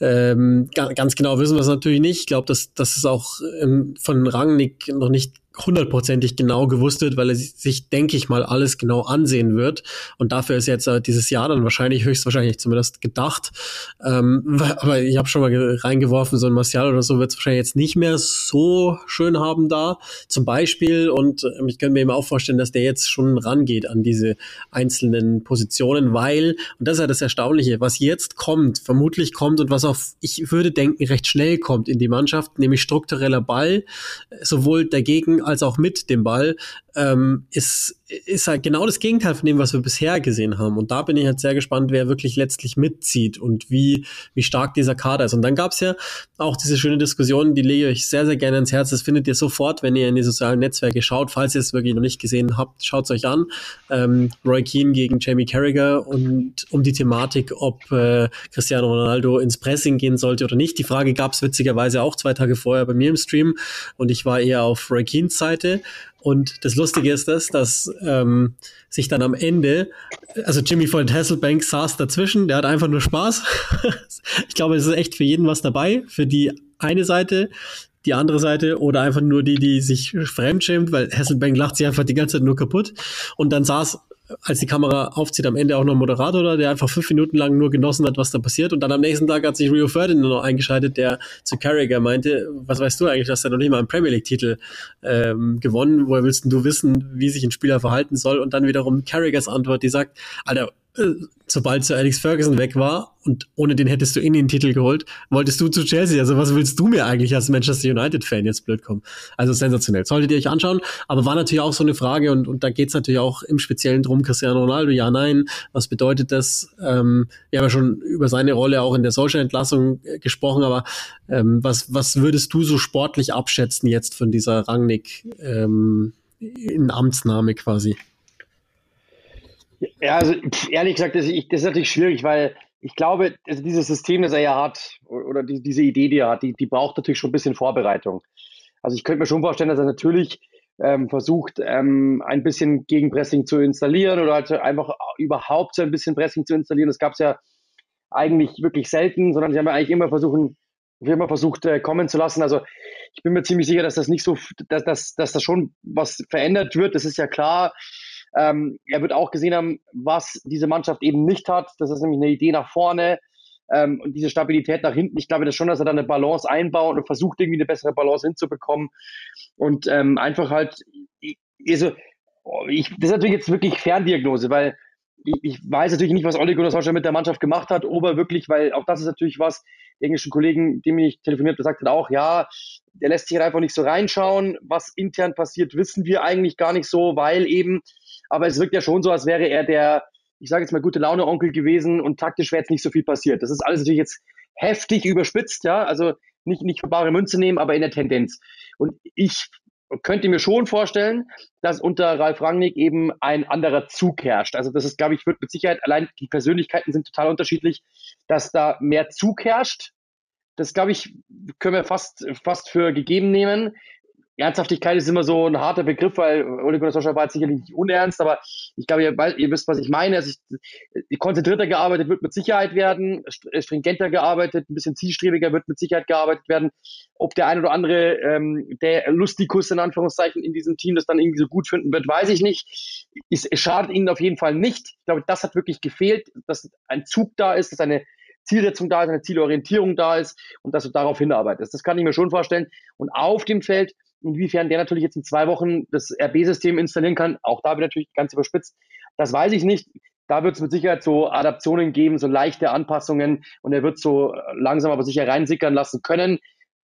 ähm, ganz genau wissen wir es natürlich nicht. Ich glaube, dass das ist auch ähm, von Rangnick noch nicht hundertprozentig genau gewusst wird, weil er sich, denke ich mal, alles genau ansehen wird. Und dafür ist jetzt äh, dieses Jahr dann wahrscheinlich, höchstwahrscheinlich zumindest gedacht. Ähm, [LAUGHS] aber ich habe schon mal reingeworfen, so ein Martial oder so wird es wahrscheinlich jetzt nicht mehr so schön haben da. Zum Beispiel, und ähm, ich könnte mir eben auch vorstellen, dass der jetzt schon rangeht an diese einzelnen Positionen, weil, und das ist ja das Erstaunliche, was jetzt kommt, vermutlich kommt und was auch, ich würde denken, recht schnell kommt in die Mannschaft, nämlich struktureller Ball, sowohl dagegen als auch mit dem Ball, ähm, ist, ist halt genau das Gegenteil von dem, was wir bisher gesehen haben. Und da bin ich halt sehr gespannt, wer wirklich letztlich mitzieht und wie, wie stark dieser Kader ist. Und dann gab es ja auch diese schöne Diskussion, die lege ich euch sehr, sehr gerne ins Herz. Das findet ihr sofort, wenn ihr in die sozialen Netzwerke schaut. Falls ihr es wirklich noch nicht gesehen habt, schaut es euch an. Ähm, Roy Keane gegen Jamie Carragher und um die Thematik, ob äh, Cristiano Ronaldo ins Pressing gehen sollte oder nicht. Die Frage gab es witzigerweise auch zwei Tage vorher bei mir im Stream und ich war eher auf Roy Keanes Seite und das Lustige ist das, dass ähm, sich dann am Ende, also Jimmy von Hasselbank saß dazwischen, der hat einfach nur Spaß. [LAUGHS] ich glaube, es ist echt für jeden was dabei, für die eine Seite, die andere Seite oder einfach nur die, die sich fremdschämt, weil Hasselbank lacht sich einfach die ganze Zeit nur kaputt. Und dann saß als die Kamera aufzieht, am Ende auch noch ein Moderator der einfach fünf Minuten lang nur genossen hat, was da passiert. Und dann am nächsten Tag hat sich Rio Ferdinand noch eingeschaltet, der zu Carragher meinte, was weißt du eigentlich, dass er noch nicht mal einen Premier League-Titel ähm, gewonnen, woher willst du wissen, wie sich ein Spieler verhalten soll? Und dann wiederum Carraghers Antwort, die sagt, Alter, sobald Sir Alex Ferguson weg war und ohne den hättest du in den Titel geholt, wolltest du zu Chelsea. Also was willst du mir eigentlich als Manchester United-Fan jetzt blöd kommen? Also sensationell. Solltet ihr euch anschauen. Aber war natürlich auch so eine Frage und, und da geht's natürlich auch im Speziellen drum, Cristiano Ronaldo, ja, nein, was bedeutet das? Ähm, wir haben ja schon über seine Rolle auch in der Social-Entlassung äh, gesprochen, aber ähm, was, was würdest du so sportlich abschätzen jetzt von dieser Rangnick ähm, in Amtsnahme quasi? Ja, also ehrlich gesagt, das, ich, das ist natürlich schwierig, weil ich glaube, also dieses System, das er ja hat, oder die, diese Idee, die er hat, die, die braucht natürlich schon ein bisschen Vorbereitung. Also ich könnte mir schon vorstellen, dass er natürlich ähm, versucht, ähm, ein bisschen Gegenpressing zu installieren oder halt einfach überhaupt so ein bisschen Pressing zu installieren. Das gab es ja eigentlich wirklich selten, sondern sie haben ja eigentlich immer versucht, wir immer versucht, äh, kommen zu lassen. Also ich bin mir ziemlich sicher, dass das nicht so, dass, dass, dass das schon was verändert wird. Das ist ja klar. Ähm, er wird auch gesehen haben, was diese Mannschaft eben nicht hat. Das ist nämlich eine Idee nach vorne ähm, und diese Stabilität nach hinten. Ich glaube das schon, dass er da eine Balance einbaut und versucht, irgendwie eine bessere Balance hinzubekommen. Und ähm, einfach halt, also, ich, das ist natürlich jetzt wirklich Ferndiagnose, weil ich, ich weiß natürlich nicht, was Ole Gunnar Solskjaer mit der Mannschaft gemacht hat, ob er wirklich, weil auch das ist natürlich was, die englischen Kollegen, dem ich telefoniert habe, sagt hat auch, ja, der lässt sich halt einfach nicht so reinschauen. Was intern passiert, wissen wir eigentlich gar nicht so, weil eben aber es wirkt ja schon so, als wäre er der, ich sage jetzt mal, gute Laune-Onkel gewesen und taktisch wäre jetzt nicht so viel passiert. Das ist alles natürlich jetzt heftig überspitzt, ja, also nicht, nicht für bare Münze nehmen, aber in der Tendenz. Und ich könnte mir schon vorstellen, dass unter Ralf Rangnick eben ein anderer Zug herrscht. Also das ist, glaube ich, wird mit Sicherheit, allein die Persönlichkeiten sind total unterschiedlich, dass da mehr Zug herrscht. Das, glaube ich, können wir fast, fast für gegeben nehmen. Ernsthaftigkeit ist immer so ein harter Begriff, weil Ole Gunnar Solskjaer war jetzt sicherlich nicht unernst, aber ich glaube, ihr, ihr wisst, was ich meine. Also ich, konzentrierter gearbeitet wird mit Sicherheit werden, stringenter gearbeitet, ein bisschen zielstrebiger wird mit Sicherheit gearbeitet werden. Ob der ein oder andere, ähm, der Lustikus in Anführungszeichen in diesem Team das dann irgendwie so gut finden wird, weiß ich nicht. Es, es schadet ihnen auf jeden Fall nicht. Ich glaube, das hat wirklich gefehlt, dass ein Zug da ist, dass eine Zielsetzung da ist, eine Zielorientierung da ist und dass du darauf hinarbeitest. Das kann ich mir schon vorstellen. Und auf dem Feld Inwiefern der natürlich jetzt in zwei Wochen das RB-System installieren kann, auch da wird natürlich ganz überspitzt. Das weiß ich nicht. Da wird es mit Sicherheit so Adaptionen geben, so leichte Anpassungen und er wird so langsam aber sicher reinsickern lassen können.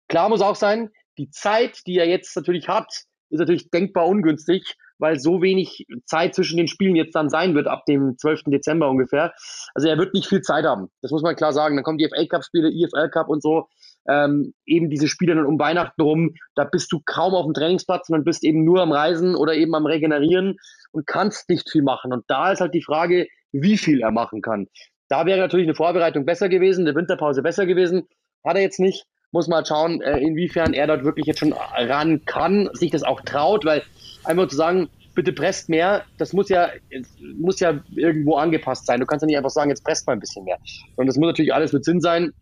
Klar muss auch sein, die Zeit, die er jetzt natürlich hat, ist natürlich denkbar ungünstig, weil so wenig Zeit zwischen den Spielen jetzt dann sein wird, ab dem 12. Dezember ungefähr. Also er wird nicht viel Zeit haben. Das muss man klar sagen. Dann kommen die FA Cup-Spiele, IFL Cup und so ähm, eben diese Spiele dann um Weihnachten rum, da bist du kaum auf dem Trainingsplatz, sondern bist eben nur am Reisen oder eben am Regenerieren und kannst nicht viel machen. Und da ist halt die Frage, wie viel er machen kann. Da wäre natürlich eine Vorbereitung besser gewesen, eine Winterpause besser gewesen. Hat er jetzt nicht. Muss mal schauen, äh, inwiefern er dort wirklich jetzt schon ran kann, sich das auch traut, weil einfach zu sagen, bitte presst mehr, das muss ja, muss ja irgendwo angepasst sein. Du kannst ja nicht einfach sagen, jetzt presst mal ein bisschen mehr. Sondern das muss natürlich alles mit Sinn sein.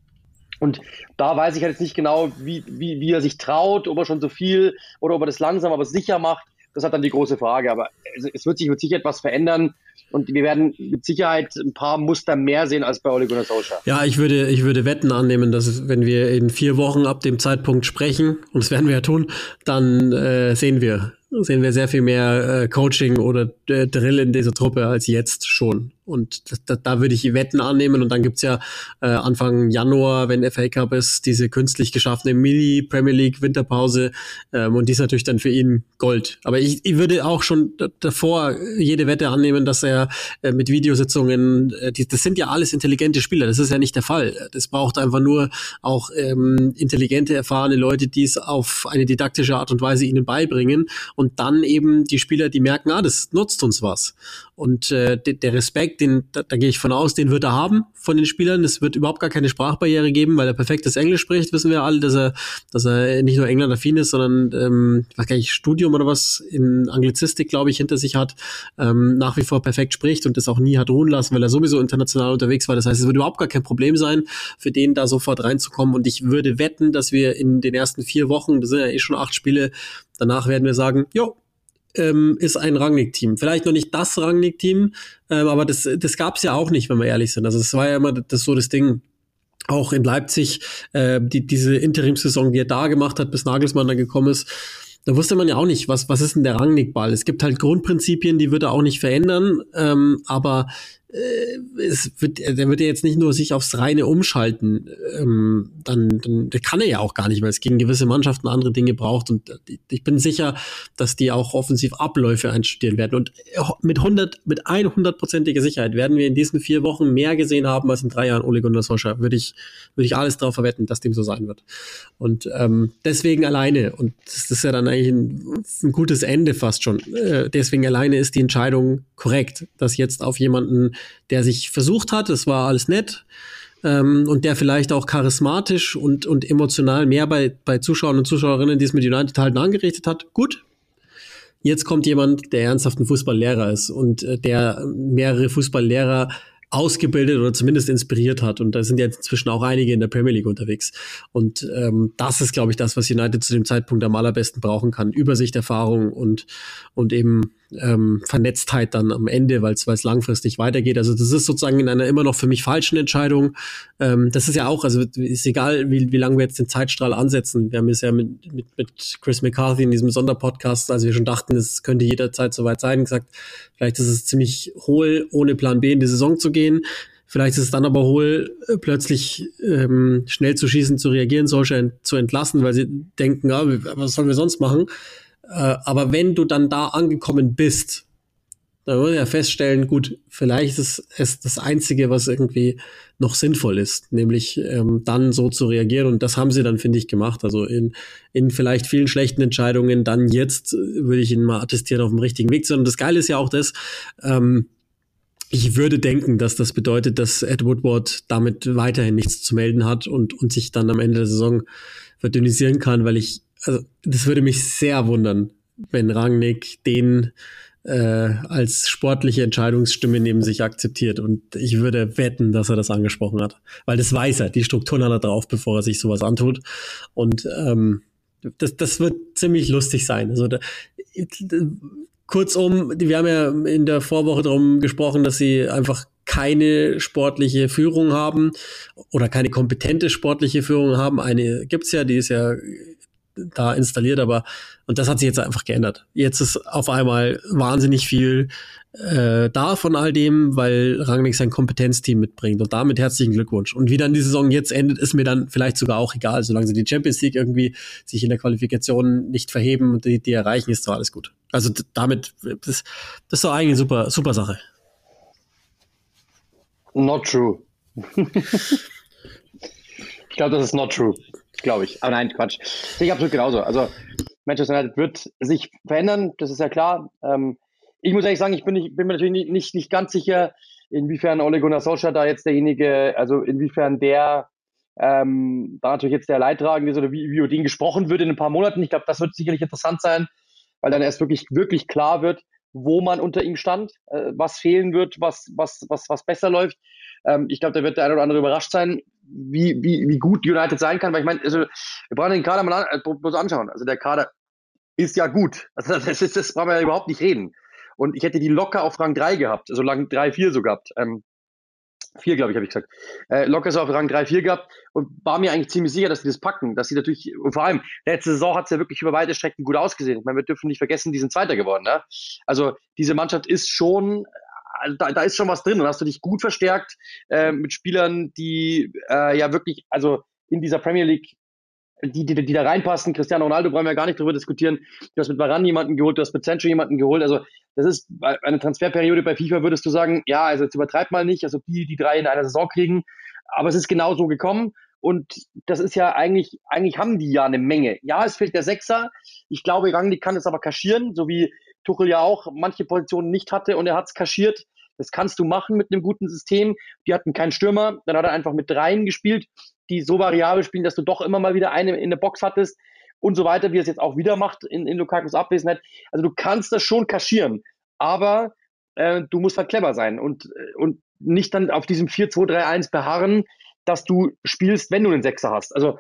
Und da weiß ich halt jetzt nicht genau, wie, wie, wie er sich traut, ob er schon so viel oder ob er das langsam, aber sicher macht. Das hat dann die große Frage. Aber es, wird sich mit Sicherheit was verändern. Und wir werden mit Sicherheit ein paar Muster mehr sehen als bei Ole Gunnar Solskjaer. Ja, ich würde, ich würde Wetten annehmen, dass wenn wir in vier Wochen ab dem Zeitpunkt sprechen, und das werden wir ja tun, dann äh, sehen wir, sehen wir sehr viel mehr äh, Coaching oder äh, Drill in dieser Truppe als jetzt schon. Und da, da würde ich Wetten annehmen. Und dann gibt's ja äh, Anfang Januar, wenn FA Cup ist, diese künstlich geschaffene Mini Premier League Winterpause. Ähm, und die ist natürlich dann für ihn Gold. Aber ich, ich würde auch schon davor jede Wette annehmen, dass er äh, mit Videositzungen, äh, die, das sind ja alles intelligente Spieler. Das ist ja nicht der Fall. Das braucht einfach nur auch ähm, intelligente, erfahrene Leute, die es auf eine didaktische Art und Weise ihnen beibringen. Und dann eben die Spieler, die merken, ah, das nutzt uns was. Und äh, der Respekt, den, da, da gehe ich von aus, den wird er haben von den Spielern. Es wird überhaupt gar keine Sprachbarriere geben, weil er perfektes Englisch spricht, wissen wir alle, dass er, dass er nicht nur England-affin ist, sondern ähm, ich weiß gar nicht, Studium oder was in Anglizistik, glaube ich, hinter sich hat, ähm, nach wie vor perfekt spricht und das auch nie hat ruhen lassen, weil er sowieso international unterwegs war. Das heißt, es wird überhaupt gar kein Problem sein, für den da sofort reinzukommen. Und ich würde wetten, dass wir in den ersten vier Wochen, das sind ja eh schon acht Spiele, danach werden wir sagen, jo, ähm, ist ein Rangnick-Team. Vielleicht noch nicht das Rangnick-Team, ähm, aber das, das gab es ja auch nicht, wenn wir ehrlich sind. Also es war ja immer das so das Ding, auch in Leipzig, äh, die, diese Interimssaison, die er da gemacht hat, bis Nagelsmann da gekommen ist, da wusste man ja auch nicht, was, was ist denn der Rangnick-Ball? Es gibt halt Grundprinzipien, die wird er auch nicht verändern, ähm, aber es wird, der wird ja jetzt nicht nur sich aufs Reine umschalten, ähm, dann, dann kann er ja auch gar nicht, weil es gegen gewisse Mannschaften andere Dinge braucht und ich bin sicher, dass die auch offensiv Abläufe einstudieren werden und mit 100, mit 100%iger Sicherheit werden wir in diesen vier Wochen mehr gesehen haben als in drei Jahren Ole Gunnar Solskjaer, würde ich, würde ich alles darauf verwetten, dass dem so sein wird. Und ähm, deswegen alleine und das ist ja dann eigentlich ein, ein gutes Ende fast schon, äh, deswegen alleine ist die Entscheidung korrekt, dass jetzt auf jemanden der sich versucht hat, es war alles nett ähm, und der vielleicht auch charismatisch und, und emotional mehr bei, bei Zuschauern und Zuschauerinnen, die es mit United halten, angerichtet hat. Gut. Jetzt kommt jemand, der ernsthaft ein Fußballlehrer ist und äh, der mehrere Fußballlehrer ausgebildet oder zumindest inspiriert hat. Und da sind jetzt inzwischen auch einige in der Premier League unterwegs. Und ähm, das ist, glaube ich, das, was United zu dem Zeitpunkt am allerbesten brauchen kann. Übersicht, Erfahrung und, und eben ähm, Vernetztheit dann am Ende, weil es langfristig weitergeht. Also das ist sozusagen in einer immer noch für mich falschen Entscheidung. Ähm, das ist ja auch, also ist egal, wie, wie lange wir jetzt den Zeitstrahl ansetzen. Wir haben es ja mit, mit, mit Chris McCarthy in diesem Sonderpodcast, als wir schon dachten, es könnte jederzeit soweit sein, gesagt, vielleicht ist es ziemlich hohl, ohne Plan B in die Saison zu gehen. Vielleicht ist es dann aber hohl, äh, plötzlich ähm, schnell zu schießen, zu reagieren, solche zu entlassen, weil sie denken, ja, was sollen wir sonst machen? Äh, aber wenn du dann da angekommen bist, dann ich ja feststellen, gut, vielleicht ist es das Einzige, was irgendwie noch sinnvoll ist, nämlich ähm, dann so zu reagieren. Und das haben sie dann, finde ich, gemacht. Also in, in vielleicht vielen schlechten Entscheidungen, dann jetzt äh, würde ich ihn mal attestieren, auf dem richtigen Weg zu sein. Und das Geile ist ja auch das, ähm, ich würde denken, dass das bedeutet, dass Ed Woodward damit weiterhin nichts zu melden hat und, und sich dann am Ende der Saison verdünnisieren kann, weil ich also das würde mich sehr wundern, wenn Rangnick den äh, als sportliche Entscheidungsstimme neben sich akzeptiert. Und ich würde wetten, dass er das angesprochen hat. Weil das weiß er, die Strukturen hat er drauf, bevor er sich sowas antut. Und ähm, das, das wird ziemlich lustig sein. Also da, kurzum, wir haben ja in der Vorwoche darum gesprochen, dass sie einfach keine sportliche Führung haben oder keine kompetente sportliche Führung haben. Eine gibt's ja, die ist ja da installiert, aber und das hat sich jetzt einfach geändert. Jetzt ist auf einmal wahnsinnig viel äh, da von all dem, weil Rangnick sein Kompetenzteam mitbringt und damit herzlichen Glückwunsch. Und wie dann die Saison jetzt endet, ist mir dann vielleicht sogar auch egal, solange sie die Champions League irgendwie sich in der Qualifikation nicht verheben und die, die erreichen, ist doch alles gut. Also damit, das, das ist doch eigentlich eine super, super Sache. Not true. [LAUGHS] ich glaube, das ist not true glaube ich. Aber nein, Quatsch. Sehe ich absolut genauso. Also Manchester United wird sich verändern, das ist ja klar. Ähm, ich muss ehrlich sagen, ich bin, nicht, bin mir natürlich nicht, nicht, nicht ganz sicher, inwiefern Ole Gunnar Solskjaer da jetzt derjenige, also inwiefern der ähm, da natürlich jetzt der Leidtragende ist oder wie, wie über den gesprochen wird in ein paar Monaten. Ich glaube, das wird sicherlich interessant sein, weil dann erst wirklich, wirklich klar wird, wo man unter ihm stand, äh, was fehlen wird, was, was, was, was besser läuft. Ähm, ich glaube, da wird der eine oder andere überrascht sein, wie, wie, wie gut United sein kann, weil ich meine, also, wir brauchen den Kader mal an, äh, bloß anschauen. Also der Kader ist ja gut. [LAUGHS] Also das, ist, das brauchen wir ja überhaupt nicht reden. Und ich hätte die locker auf Rang 3 gehabt, also Rang 3, 4 so gehabt. Ähm, 4, glaube ich, habe ich gesagt. Äh, locker so auf Rang 3, 4 gehabt und war mir eigentlich ziemlich sicher, dass sie das packen. Dass sie natürlich, und vor allem, letzte Saison hat es ja wirklich über weite Strecken gut ausgesehen. Ich meine, wir dürfen nicht vergessen, die sind Zweiter geworden. Ne? Also diese Mannschaft ist schon also da, da ist schon was drin. Und hast du dich gut verstärkt äh, mit Spielern, die äh, ja wirklich, also in dieser Premier League, die, die, die da reinpassen. Cristiano Ronaldo brauchen wir gar nicht drüber diskutieren. Du hast mit Varane jemanden geholt, du hast mit Sancho jemanden geholt. Also das ist eine Transferperiode bei FIFA, würdest du sagen, ja, also jetzt übertreibt mal nicht, also die, die drei in einer Saison kriegen. Aber es ist genau so gekommen. Und das ist ja eigentlich, eigentlich haben die ja eine Menge. Ja, es fehlt der Sechser. Ich glaube, Rangnick kann es aber kaschieren, so wie Tuchel ja auch manche Positionen nicht hatte und er hat es kaschiert. Das kannst du machen mit einem guten System. Die hatten keinen Stürmer, dann hat er einfach mit dreien gespielt, die so variabel spielen, dass du doch immer mal wieder eine in der Box hattest und so weiter, wie er es jetzt auch wieder macht in, in Lukakus Abwesenheit. Also du kannst das schon kaschieren, aber äh, du musst halt clever sein und, äh, und nicht dann auf diesem 4-2-3-1 beharren, dass du spielst, wenn du einen Sechser hast. Also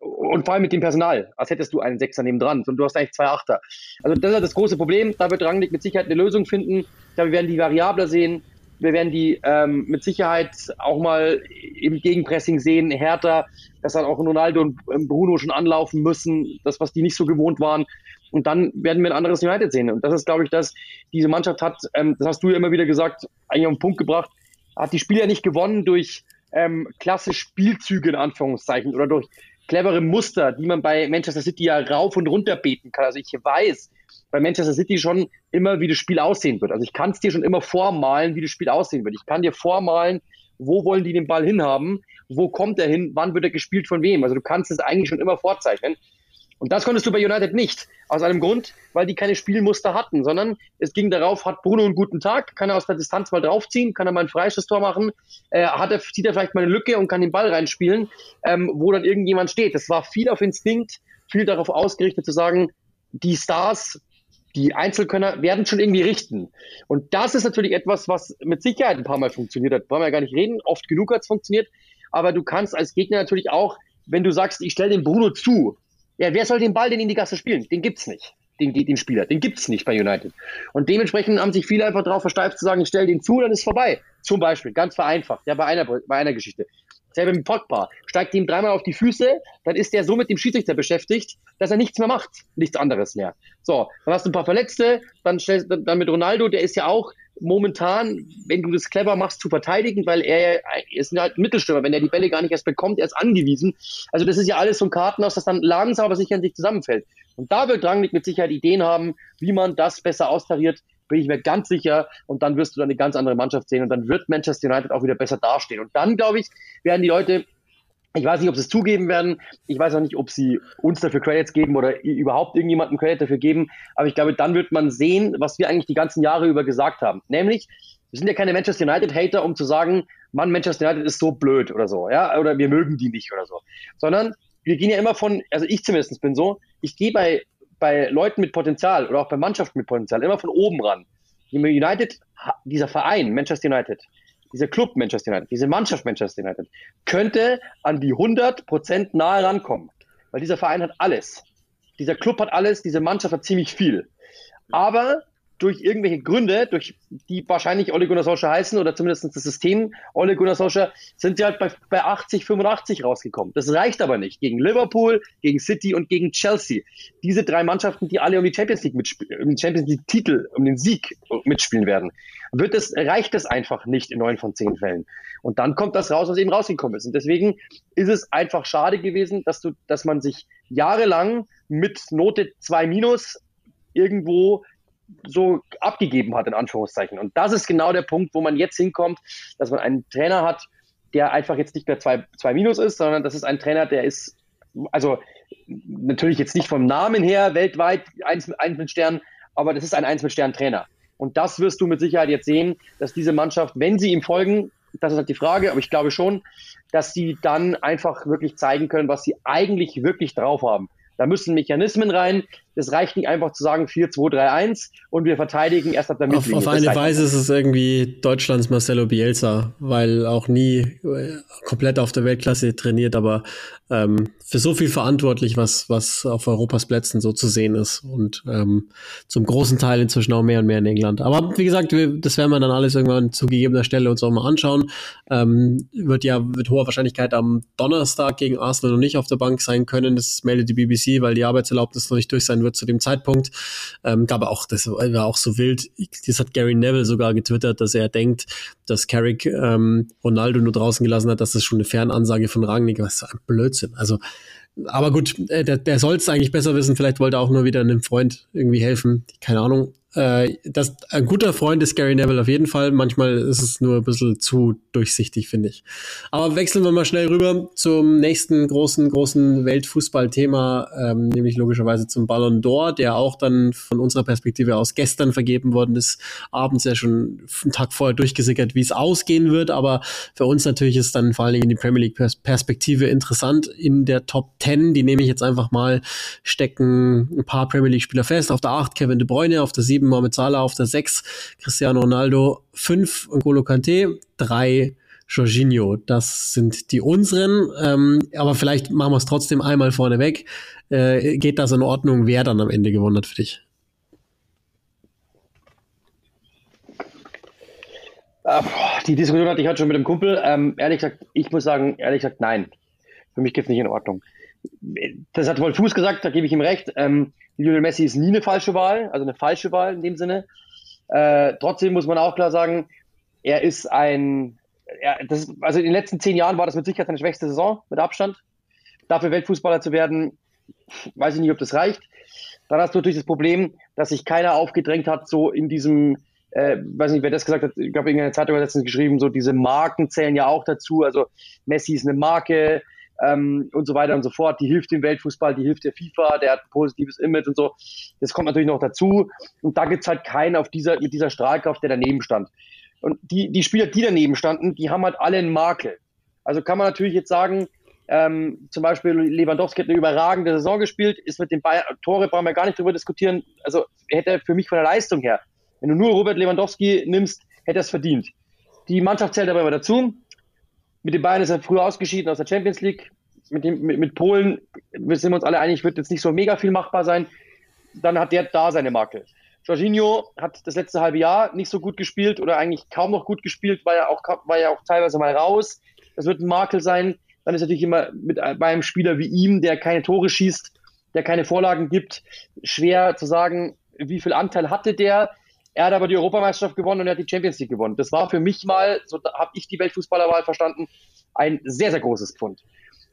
und vor allem mit dem Personal, als hättest du einen Sechser neben dran und du hast eigentlich zwei Achter. Also das ist das große Problem. Da wird Rangnick mit Sicherheit eine Lösung finden. Wir werden die variabler sehen. Wir werden die ähm, mit Sicherheit auch mal im Gegenpressing sehen, härter, dass dann auch Ronaldo und ähm, Bruno schon anlaufen müssen, das, was die nicht so gewohnt waren. Und dann werden wir ein anderes United sehen. Und das ist, glaube ich, dass diese Mannschaft hat, ähm, das hast du ja immer wieder gesagt, eigentlich auf den Punkt gebracht, hat die Spieler nicht gewonnen durch ähm, klasse Spielzüge in Anführungszeichen oder durch clevere Muster, die man bei Manchester City ja rauf und runter beten kann. Also ich weiß bei Manchester City schon immer, wie das Spiel aussehen wird. Also ich kann es dir schon immer vormalen, wie das Spiel aussehen wird. Ich kann dir vormalen, wo wollen die den Ball hinhaben, wo kommt er hin, wann wird er gespielt von wem. Also du kannst es eigentlich schon immer vorzeichnen. Und das konntest du bei United nicht. Aus einem Grund, weil die keine Spielmuster hatten, sondern es ging darauf, hat Bruno einen guten Tag, kann er aus der Distanz mal draufziehen, kann er mal ein freies Tor machen, äh, hat er, zieht er vielleicht mal eine Lücke und kann den Ball reinspielen, ähm, wo dann irgendjemand steht. Das war viel auf Instinkt, viel darauf ausgerichtet zu sagen, die Stars, die Einzelkönner werden schon irgendwie richten. Und das ist natürlich etwas, was mit Sicherheit ein paar Mal funktioniert hat. Wollen wir ja gar nicht reden, oft genug hat es funktioniert, aber du kannst als Gegner natürlich auch, wenn du sagst, ich stelle den Bruno zu, ja, wer soll den Ball denn in die Gasse spielen? Den gibt's nicht. Den, den Spieler. Den gibt's nicht bei United. Und dementsprechend haben sich viele einfach darauf versteift zu sagen, ich stelle den zu, dann ist vorbei. Zum Beispiel, ganz vereinfacht, ja, bei einer, bei einer Geschichte. Selber mit Pogba. Steigt ihm dreimal auf die Füße, dann ist der so mit dem Schiedsrichter beschäftigt, dass er nichts mehr macht. Nichts anderes mehr. So, dann hast du ein paar Verletzte, dann, stellst, dann mit Ronaldo, der ist ja auch momentan, wenn du das clever machst, zu verteidigen, weil er ist halt ein Mittelstürmer, wenn er die Bälle gar nicht erst bekommt, er ist angewiesen. Also das ist ja alles so ein Kartenhaus, das dann langsam aber sicher in sich zusammenfällt. Und da wird Rangnick mit Sicherheit Ideen haben, wie man das besser austariert, bin ich mir ganz sicher. Und dann wirst du dann eine ganz andere Mannschaft sehen und dann wird Manchester United auch wieder besser dastehen. Und dann, glaube ich, werden die Leute ich weiß nicht, ob sie es zugeben werden. Ich weiß auch nicht, ob sie uns dafür Credits geben oder überhaupt irgendjemanden Credit dafür geben. Aber ich glaube, dann wird man sehen, was wir eigentlich die ganzen Jahre über gesagt haben. Nämlich, wir sind ja keine Manchester United-Hater, um zu sagen, Mann, Manchester United ist so blöd oder so, ja, oder wir mögen die nicht oder so. Sondern wir gehen ja immer von, also ich zumindest bin so, ich gehe bei, bei Leuten mit Potenzial oder auch bei Mannschaften mit Potenzial immer von oben ran. United, dieser Verein, Manchester United, dieser Club Manchester United, diese Mannschaft Manchester United, könnte an die 100 Prozent nahe rankommen. Weil dieser Verein hat alles. Dieser Club hat alles, diese Mannschaft hat ziemlich viel. Aber durch irgendwelche Gründe, durch die wahrscheinlich Ole Gunnar Solskjaer heißen oder zumindest das System Ole Gunnar Solskjaer, sind sie halt bei, bei 80, 85 rausgekommen. Das reicht aber nicht. Gegen Liverpool, gegen City und gegen Chelsea. Diese drei Mannschaften, die alle um die Champions League mitspielen, um den Champions League Titel, um den Sieg mitspielen werden, wird es, reicht es einfach nicht in neun von zehn Fällen. Und dann kommt das raus, was eben rausgekommen ist. Und deswegen ist es einfach schade gewesen, dass du, dass man sich jahrelang mit Note 2 minus irgendwo so abgegeben hat, in Anführungszeichen. Und das ist genau der Punkt, wo man jetzt hinkommt, dass man einen Trainer hat, der einfach jetzt nicht mehr zwei, zwei Minus ist, sondern das ist ein Trainer, der ist, also natürlich jetzt nicht vom Namen her weltweit eins, eins mit Stern, aber das ist ein Eins mit Stern Trainer. Und das wirst du mit Sicherheit jetzt sehen, dass diese Mannschaft, wenn sie ihm folgen, das ist halt die Frage, aber ich glaube schon, dass sie dann einfach wirklich zeigen können, was sie eigentlich wirklich drauf haben. Da müssen Mechanismen rein. Es reicht nicht einfach zu sagen 4, 2, 3, 1 und wir verteidigen erst ab der Mittellinie. Auf, auf eine Weise ist es irgendwie Deutschlands Marcelo Bielsa, weil auch nie äh, komplett auf der Weltklasse trainiert, aber ähm, für so viel verantwortlich, was, was auf Europas Plätzen so zu sehen ist und ähm, zum großen Teil inzwischen auch mehr und mehr in England. Aber wie gesagt, wir, das werden wir dann alles irgendwann zu gegebener Stelle uns auch mal anschauen. Ähm, wird ja mit hoher Wahrscheinlichkeit am Donnerstag gegen Arsenal noch nicht auf der Bank sein können. Das meldet die BBC, weil die Arbeitserlaubnis noch nicht durch sein wird zu dem Zeitpunkt. Ähm, gab auch, das war auch so wild. Das hat Gary Neville sogar getwittert, dass er denkt, dass Carrick ähm, Ronaldo nur draußen gelassen hat, dass das schon eine Fernansage von Rangnick. Was ein Blödsinn. Also aber gut, äh, der, der soll es eigentlich besser wissen. Vielleicht wollte er auch nur wieder einem Freund irgendwie helfen. Keine Ahnung. Äh, das, ein guter Freund ist Gary Neville auf jeden Fall. Manchmal ist es nur ein bisschen zu durchsichtig, finde ich. Aber wechseln wir mal schnell rüber zum nächsten großen, großen Weltfußballthema, ähm, nämlich logischerweise zum Ballon d'Or, der auch dann von unserer Perspektive aus gestern vergeben worden ist. Abends ja schon einen Tag vorher durchgesickert, wie es ausgehen wird. Aber für uns natürlich ist dann vor allen Dingen die Premier League Perspektive interessant. In der Top 10, die nehme ich jetzt einfach mal, stecken ein paar Premier League Spieler fest. Auf der 8 Kevin De Bruyne, auf der 7 7 Mohamed Salah auf der 6, Cristiano Ronaldo 5 N'Golo Kante, 3 Jorginho. Das sind die unseren. Ähm, aber vielleicht machen wir es trotzdem einmal vorneweg. Äh, geht das in Ordnung, wer dann am Ende gewonnen hat für dich? Äh, die Diskussion hatte ich heute schon mit dem Kumpel. Ähm, ehrlich gesagt, ich muss sagen, ehrlich gesagt, nein. Für mich geht es nicht in Ordnung. Das hat wohl Fuß gesagt, da gebe ich ihm recht. Ähm, Lionel Messi ist nie eine falsche Wahl, also eine falsche Wahl in dem Sinne. Äh, trotzdem muss man auch klar sagen, er ist ein, er, das, also in den letzten zehn Jahren war das mit Sicherheit seine schwächste Saison mit Abstand. Dafür Weltfußballer zu werden, weiß ich nicht, ob das reicht. Dann hast du natürlich das Problem, dass sich keiner aufgedrängt hat, so in diesem, äh, weiß nicht, wer das gesagt hat, ich glaube, in der Zeitung hat letztens geschrieben, so diese Marken zählen ja auch dazu. Also Messi ist eine Marke, ähm, und so weiter und so fort. Die hilft dem Weltfußball, die hilft der FIFA, der hat ein positives Image und so. Das kommt natürlich noch dazu. Und da gibt's halt keinen auf dieser, mit dieser Strahlkraft, der daneben stand. Und die, die Spieler, die daneben standen, die haben halt alle einen Makel. Also kann man natürlich jetzt sagen, ähm, zum Beispiel Lewandowski hat eine überragende Saison gespielt, ist mit den Bayern, Tore brauchen wir gar nicht drüber diskutieren. Also hätte er für mich von der Leistung her, wenn du nur Robert Lewandowski nimmst, hätte er es verdient. Die Mannschaft zählt aber immer dazu. Mit den Bayern ist er früher ausgeschieden aus der Champions League. Mit, dem, mit, mit Polen wir sind uns alle einig, wird jetzt nicht so mega viel machbar sein. Dann hat der da seine Marke. Jorginho hat das letzte halbe Jahr nicht so gut gespielt oder eigentlich kaum noch gut gespielt, war ja auch, war ja auch teilweise mal raus. Das wird ein Makel sein. Dann ist natürlich immer mit bei einem Spieler wie ihm, der keine Tore schießt, der keine Vorlagen gibt, schwer zu sagen, wie viel Anteil hatte der. Er hat aber die Europameisterschaft gewonnen und er hat die Champions League gewonnen. Das war für mich mal, so habe ich die Weltfußballerwahl verstanden, ein sehr, sehr großes Pfund.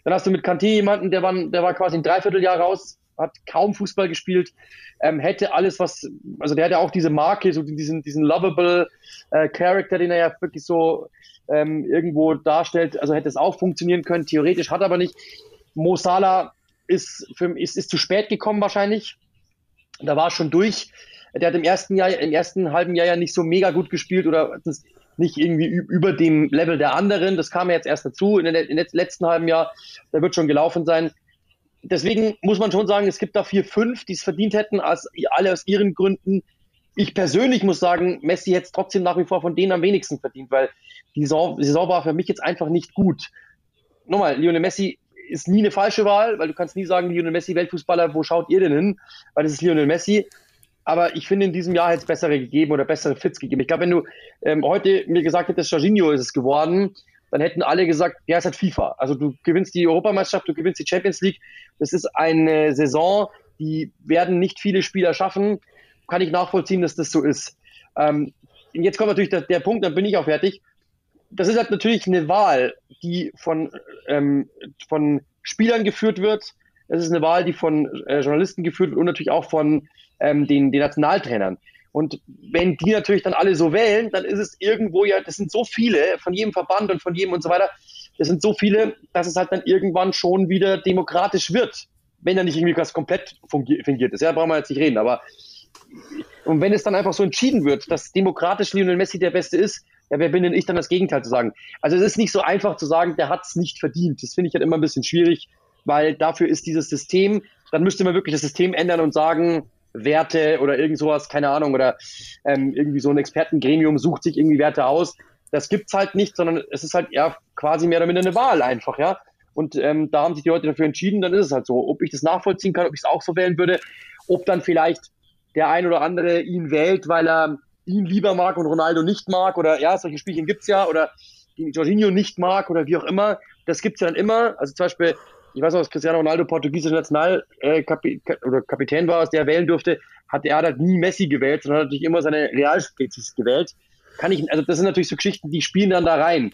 Dann hast du mit Kanté jemanden, der war, der war quasi ein Dreivierteljahr raus, hat kaum Fußball gespielt, ähm, hätte alles, was, also der hatte auch diese Marke, so diesen, diesen lovable äh, Character, den er ja wirklich so ähm, irgendwo darstellt, also hätte es auch funktionieren können, theoretisch hat aber nicht. Mo Salah ist, für, ist, ist zu spät gekommen wahrscheinlich. Da war schon durch der hat im ersten Jahr, im ersten halben Jahr ja nicht so mega gut gespielt oder nicht irgendwie über dem Level der anderen. Das kam ja jetzt erst dazu in den letzten halben Jahr. Da wird schon gelaufen sein. Deswegen muss man schon sagen, es gibt da vier, fünf, die es verdient hätten, als alle aus ihren Gründen. Ich persönlich muss sagen, Messi hätte trotzdem nach wie vor von denen am wenigsten verdient, weil die Saison, die Saison war für mich jetzt einfach nicht gut. Nochmal, Lionel Messi ist nie eine falsche Wahl, weil du kannst nie sagen, Lionel Messi Weltfußballer, wo schaut ihr denn hin? Weil das ist Lionel Messi aber ich finde, in diesem Jahr hätte es bessere gegeben oder bessere Fits gegeben. Ich glaube, wenn du ähm, heute mir gesagt hättest, Jorginho ist es geworden, dann hätten alle gesagt, ja, es hat FIFA. Also du gewinnst die Europameisterschaft, du gewinnst die Champions League. Das ist eine Saison, die werden nicht viele Spieler schaffen. Kann ich nachvollziehen, dass das so ist. Ähm, jetzt kommt natürlich der, der Punkt, dann bin ich auch fertig. Das ist halt natürlich eine Wahl, die von, ähm, von Spielern geführt wird. Es ist eine Wahl, die von äh, Journalisten geführt wird und natürlich auch von ähm, den, den Nationaltrainern. Und wenn die natürlich dann alle so wählen, dann ist es irgendwo ja, das sind so viele von jedem Verband und von jedem und so weiter, das sind so viele, dass es halt dann irgendwann schon wieder demokratisch wird. Wenn da nicht irgendwie was komplett fingiert ist. Ja, brauchen wir jetzt nicht reden, aber und wenn es dann einfach so entschieden wird, dass demokratisch Lionel Messi der Beste ist, ja, wer bin denn ich dann das Gegenteil zu sagen? Also es ist nicht so einfach zu sagen, der hat es nicht verdient. Das finde ich halt immer ein bisschen schwierig, weil dafür ist dieses System, dann müsste man wirklich das System ändern und sagen, Werte oder irgend sowas, keine Ahnung, oder ähm, irgendwie so ein Expertengremium sucht sich irgendwie Werte aus. Das gibt's halt nicht, sondern es ist halt eher quasi mehr oder minder eine Wahl einfach, ja. Und ähm, da haben sich die Leute dafür entschieden, dann ist es halt so. Ob ich das nachvollziehen kann, ob ich es auch so wählen würde, ob dann vielleicht der ein oder andere ihn wählt, weil er ihn lieber mag und Ronaldo nicht mag, oder ja, solche Spielchen gibt's ja, oder Jorginho nicht mag oder wie auch immer. Das gibt's ja dann immer. Also zum Beispiel ich weiß noch, dass Cristiano Ronaldo portugiesischer Nationalkapitän äh, oder Kapitän war, aus der er wählen durfte, hat er halt nie Messi gewählt, sondern hat natürlich immer seine Realspezies gewählt. Kann ich, also das sind natürlich so Geschichten, die spielen dann da rein.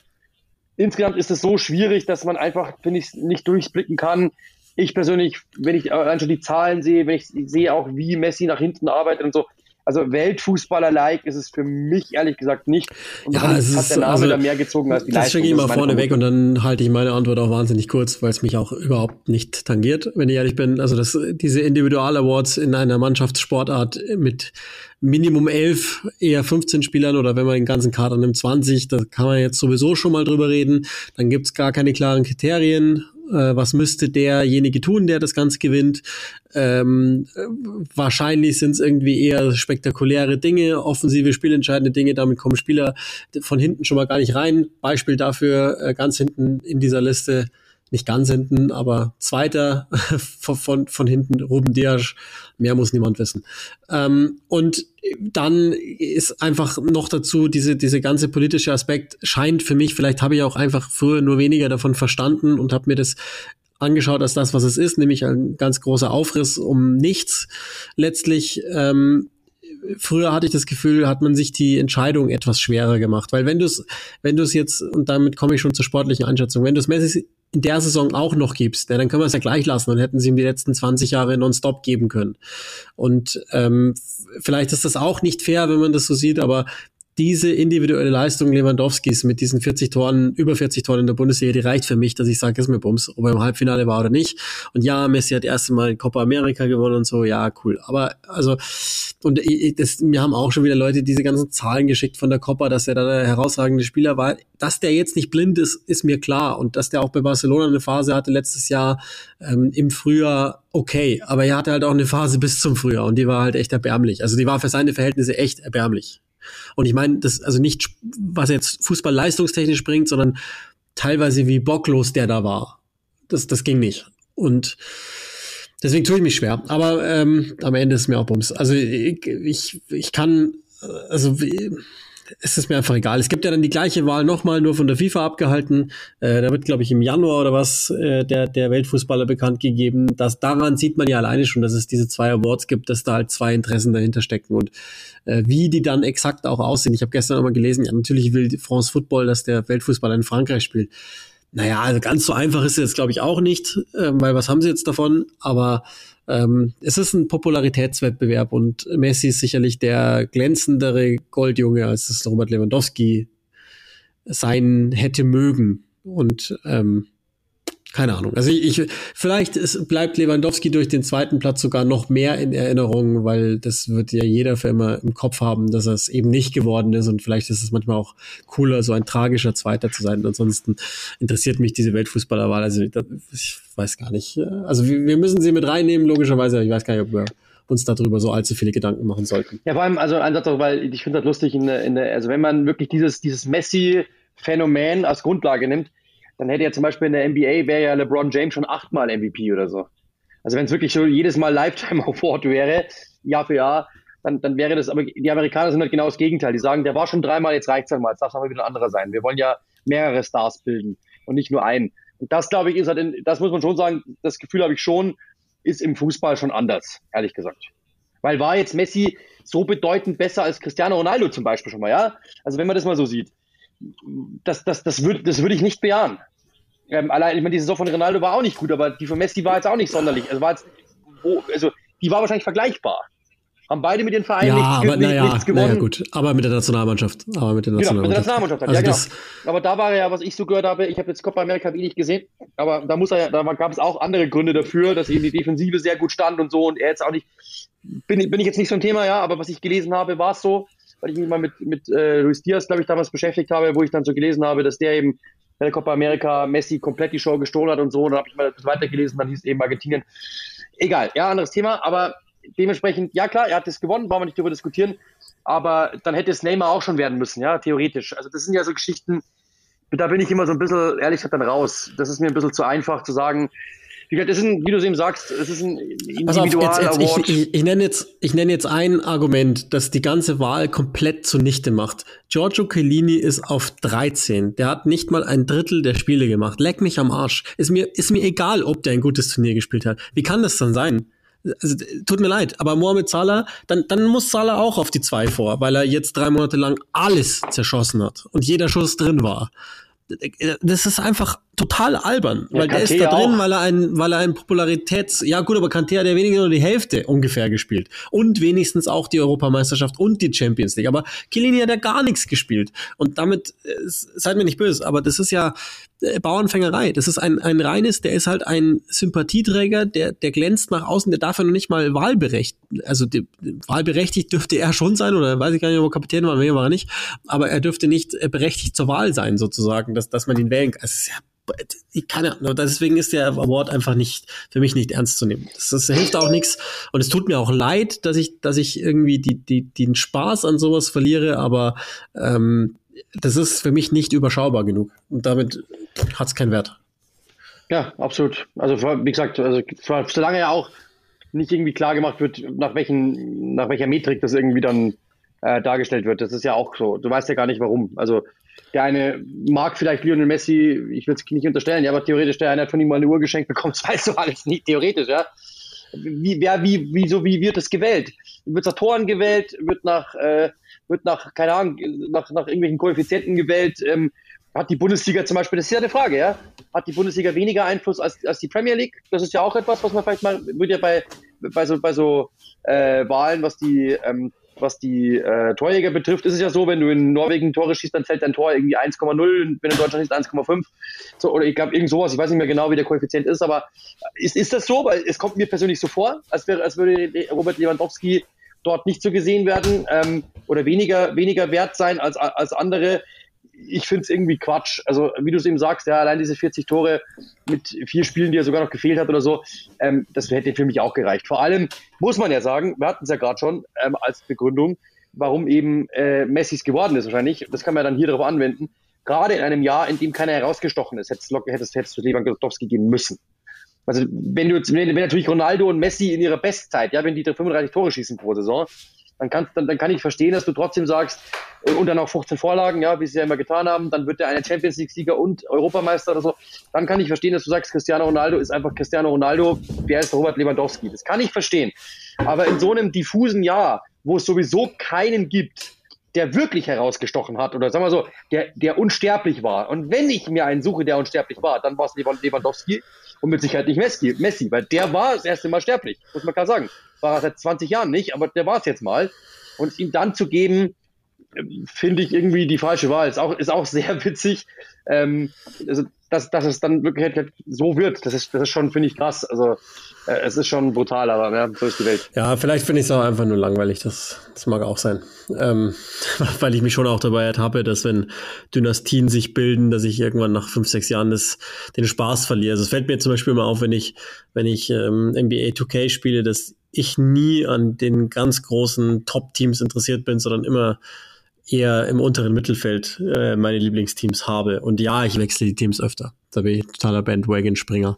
Insgesamt ist es so schwierig, dass man einfach, finde ich, nicht durchblicken kann. Ich persönlich, wenn ich allein schon die Zahlen sehe, wenn ich sehe auch, wie Messi nach hinten arbeitet und so, also Weltfußballer-like ist es für mich ehrlich gesagt nicht. Und ja, es hat der Name also, da mehr gezogen als die das Leistung. Das schicke ich mal vorne weg und dann halte ich meine Antwort auch wahnsinnig kurz, weil es mich auch überhaupt nicht tangiert, wenn ich ehrlich bin. Also das, diese Individual-Awards in einer Mannschaftssportart mit Minimum elf, eher 15 Spielern oder wenn man den ganzen Kader nimmt 20, da kann man jetzt sowieso schon mal drüber reden. Dann gibt's gar keine klaren Kriterien Äh, was müsste derjenige tun, der das Ganze gewinnt? Ähm, wahrscheinlich sind es irgendwie eher spektakuläre Dinge, offensive, spielentscheidende Dinge. Damit kommen Spieler von hinten schon mal gar nicht rein. Beispiel dafür äh, ganz hinten in dieser Liste nicht ganz hinten, aber zweiter [LAUGHS] von, von, von hinten, Ruben Dias, mehr muss niemand wissen. Ähm, und dann ist einfach noch dazu, diese, diese ganze politische Aspekt scheint für mich, vielleicht habe ich auch einfach früher nur weniger davon verstanden und habe mir das angeschaut als das, was es ist, nämlich ein ganz großer Aufriss um nichts letztlich. Ähm, früher hatte ich das Gefühl, hat man sich die Entscheidung etwas schwerer gemacht, weil wenn du es, wenn du es jetzt und damit komme ich schon zur sportlichen Einschätzung, wenn du es in der Saison auch noch gibst, ja, dann können wir es ja gleich lassen. Dann hätten sie ihm die letzten 20 Jahre nonstop geben können. Und ähm, vielleicht ist das auch nicht fair, wenn man das so sieht, aber diese individuelle Leistung Lewandowskis mit diesen 40 Toren, über 40 Toren in der Bundesliga, die reicht für mich, dass ich sage, ist mir Bums, ob er im Halbfinale war oder nicht. Und ja, Messi hat erst Mal Copa America gewonnen und so, ja, cool. Aber also, und das, mir haben auch schon wieder Leute diese ganzen Zahlen geschickt von der Copa, dass er da der herausragende Spieler war. Dass der jetzt nicht blind ist, ist mir klar. Und dass der auch bei Barcelona eine Phase hatte letztes Jahr ähm, im Frühjahr, okay. Aber er hatte halt auch eine Phase bis zum Frühjahr und die war halt echt erbärmlich. Also die war für seine Verhältnisse echt erbärmlich. Und ich meine, das also nicht, was jetzt Fußball leistungstechnisch bringt, sondern teilweise wie bocklos der da war. Das, das ging nicht. Und deswegen tue ich mich schwer. Aber ähm, am Ende ist mir auch Bums. Also ich, ich, ich kann, also es ist mir einfach egal. Es gibt ja dann die gleiche Wahl nochmal, nur von der FIFA abgehalten. Äh, da wird, glaube ich, im Januar oder was äh, der, der Weltfußballer bekannt gegeben. Das, daran sieht man ja alleine schon, dass es diese zwei Awards gibt, dass da halt zwei Interessen dahinter stecken. Und äh, wie die dann exakt auch aussehen. Ich habe gestern auch mal gelesen, ja, natürlich will France Football, dass der Weltfußballer in Frankreich spielt. Naja, also ganz so einfach ist es jetzt, glaube ich, auch nicht, äh, weil was haben sie jetzt davon? Aber ähm, es ist ein Popularitätswettbewerb und Messi ist sicherlich der glänzendere Goldjunge, als es Robert Lewandowski sein hätte mögen. Und ähm, keine Ahnung. Also ich, ich vielleicht es bleibt Lewandowski durch den zweiten Platz sogar noch mehr in Erinnerung, weil das wird ja jeder für immer im Kopf haben, dass er es eben nicht geworden ist und vielleicht ist es manchmal auch cooler, so ein tragischer Zweiter zu sein. Ansonsten interessiert mich diese Weltfußballerwahl. Also ich weiß gar nicht. Also wir, wir müssen sie mit reinnehmen, logischerweise. Ich weiß gar nicht, ob wir uns darüber so allzu viele Gedanken machen sollten. Ja, vor allem, also ein Satz weil ich finde das lustig, in der, in der, also wenn man wirklich dieses, dieses Messi-Phänomen als Grundlage nimmt, dann hätte ja zum Beispiel in der NBA wäre ja LeBron James schon achtmal MVP oder so. Also wenn es wirklich so jedes Mal Lifetime [LAUGHS] Award wäre, Jahr für Jahr, dann, dann wäre das, aber die Amerikaner sind halt genau das Gegenteil. Die sagen, der war schon dreimal, jetzt reicht's einmal, jetzt darf es aber wieder ein anderer sein. Wir wollen ja mehrere Stars bilden und nicht nur einen. Und das, glaube ich, ist halt, in, das muss man schon sagen, das Gefühl habe ich schon, ist im Fußball schon anders, ehrlich gesagt. Weil war jetzt Messi so bedeutend besser als Cristiano Ronaldo zum Beispiel schon mal, ja? Also wenn man das mal so sieht, das, das, das würde das würd ich nicht bejahen. Ähm, allein, ich meine, die Saison von Ronaldo war auch nicht gut, aber die von Messi war jetzt auch nicht sonderlich. Also, war jetzt, wo, also die war wahrscheinlich vergleichbar. Haben beide mit den Vereinen ja, nichts, aber, naja, nichts gewonnen. Naja, gut, aber mit der Nationalmannschaft. Aber mit der Nationalmannschaft. Genau, mit der Nationalmannschaft. Also ja, genau. Aber da war ja, was ich so gehört habe, ich habe jetzt Copa America eh nicht gesehen, aber da muss er, da gab es auch andere Gründe dafür, dass eben die Defensive sehr gut stand und so und er jetzt auch nicht, bin, bin ich jetzt nicht so ein Thema, ja, aber was ich gelesen habe, war es so, weil ich mich mal mit, mit äh, Luis Diaz, glaube ich, damals beschäftigt habe, wo ich dann so gelesen habe, dass der eben bei der Copa America Messi komplett die Show gestohlen hat und so. Und dann habe ich mal weitergelesen, dann hieß es eben Argentinien. Egal, ja, anderes Thema, aber dementsprechend, ja klar, er hat es gewonnen, brauchen wir nicht darüber diskutieren, aber dann hätte es Neymar auch schon werden müssen, ja, theoretisch. Also das sind ja so Geschichten, da bin ich immer so ein bisschen, ehrlich gesagt, dann raus. Das ist mir ein bisschen zu einfach zu sagen, wie gesagt, das ist ein, wie du es eben sagst, es ist ein Individual-Award. Ich, ich, ich, nenne jetzt, ich nenne jetzt ein Argument, das die ganze Wahl komplett zunichte macht. Giorgio Chiellini ist auf 13. Der hat nicht mal ein Drittel der Spiele gemacht. Leck mich am Arsch. Ist mir, ist mir egal, ob der ein gutes Turnier gespielt hat. Wie kann das dann sein? Also, tut mir leid, aber Mohamed Salah, dann, dann muss Salah auch auf die zwei vor, weil er jetzt drei Monate lang alles zerschossen hat und jeder Schuss drin war das ist einfach total albern, ja, weil Kanté der ist da drin, weil er ein, weil er ein Popularitäts, ja gut, aber Kanté hat ja weniger nur die Hälfte ungefähr gespielt und wenigstens auch die Europameisterschaft und die Champions League, aber Kilini hat ja gar nichts gespielt und damit, äh, seid mir nicht böse, aber das ist ja, äh, Bauernfängerei. Das ist ein, ein reines, der ist halt ein Sympathieträger, der, der glänzt nach außen, der darf ja noch nicht mal wahlberechtigt, also die, wahlberechtigt dürfte er schon sein, oder weiß ich gar nicht, ob er Kapitän war, nee, war er nicht, aber er dürfte nicht äh, berechtigt zur Wahl sein, sozusagen, dass, dass man ihn wählen kann. Das ist ja ich kann ja, deswegen ist der Award einfach nicht, für mich nicht ernst zu nehmen. Das, das hilft auch nichts. Und es tut mir auch leid, dass ich, dass ich irgendwie die, die, den Spaß an sowas verliere, aber ähm, das ist für mich nicht überschaubar genug. Und damit hat es keinen Wert. Ja, absolut. Also wie gesagt, also solange ja auch nicht irgendwie klar gemacht wird, nach welchen, nach welcher Metrik das irgendwie dann äh, dargestellt wird. Das ist ja auch so. Du weißt ja gar nicht warum. Also der eine mag vielleicht Lionel Messi, ich will es nicht unterstellen, ja, aber theoretisch der eine hat von ihm mal eine Uhr geschenkt bekommen, [LAUGHS] das weißt du alles nicht, theoretisch, ja. Wie, wer, wie, wieso, wie wird es gewählt? Wird nach Toren gewählt, wird nach, äh, wird nach, keine Ahnung, nach, nach irgendwelchen Koeffizienten gewählt, ähm, hat die Bundesliga zum Beispiel, das ist ja eine Frage, ja, hat die Bundesliga weniger Einfluss als, als die Premier League? Das ist ja auch etwas, was man vielleicht mal, wird ja bei, bei so, bei so äh, Wahlen, was die ähm, was die äh, Torjäger betrifft, ist es ja so, wenn du in Norwegen Tore schießt, dann zählt dein Tor irgendwie 1,0, wenn du in Deutschland schießt 1,5. So, oder ich glaube, irgend sowas, ich weiß nicht mehr genau, wie der Koeffizient ist, aber ist, ist das so? Weil es kommt mir persönlich so vor, als, wäre, als würde Robert Lewandowski dort nicht so gesehen werden ähm, oder weniger, weniger wert sein als, als andere ich finde es irgendwie Quatsch. Also, wie du es eben sagst, ja, allein diese 40 Tore mit vier Spielen, die er sogar noch gefehlt hat oder so, ähm, das hätte für mich auch gereicht. Vor allem muss man ja sagen, wir hatten es ja gerade schon ähm, als Begründung, warum eben äh, Messis geworden ist wahrscheinlich. Das kann man dann hier darauf anwenden. Gerade in einem Jahr, in dem keiner herausgestochen ist, hättest, hättest du Lewandowski geben müssen. Also wenn du wenn, wenn natürlich Ronaldo und Messi in ihrer Bestzeit, ja, wenn die 35 Tore schießen pro Saison, dann, kannst, dann, dann kann ich verstehen, dass du trotzdem sagst, äh, und dann auch 15 Vorlagen, ja, wie sie ja immer getan haben, dann wird der eine Champions League-Sieger und Europameister oder so. Dann kann ich verstehen, dass du sagst, Cristiano Ronaldo ist einfach Cristiano Ronaldo, wer ist Robert Lewandowski? Das kann ich verstehen. Aber in so einem diffusen Jahr, wo es sowieso keinen gibt, der wirklich herausgestochen hat oder sagen wir so, der, der unsterblich war. Und wenn ich mir einen suche, der unsterblich war, dann war es Lewandowski und mit Sicherheit nicht Messi, Messi, weil der war das erste Mal sterblich, muss man klar sagen. War er seit 20 Jahren nicht, aber der war es jetzt mal. Und ihm dann zu geben, finde ich irgendwie die falsche Wahl. Ist auch, ist auch [LAUGHS] sehr witzig. Ähm, also, dass, dass es dann wirklich so wird, das ist, das ist schon, finde ich, krass. Also äh, es ist schon brutal, aber ja, so ist die Welt. Ja, vielleicht finde ich es auch einfach nur langweilig. Das, das mag auch sein. Ähm, [LAUGHS] weil ich mich schon auch dabei ertappe, dass wenn Dynastien sich bilden, dass ich irgendwann nach fünf, sechs Jahren das, den Spaß verliere. Also es fällt mir zum Beispiel mal auf, wenn ich, wenn ich ähm, NBA 2K spiele, dass ich nie an den ganz großen Top-Teams interessiert bin, sondern immer eher im unteren Mittelfeld äh, meine Lieblingsteams habe. Und ja, ich wechsle die Teams öfter. Da bin ich totaler Bandwagon-Springer.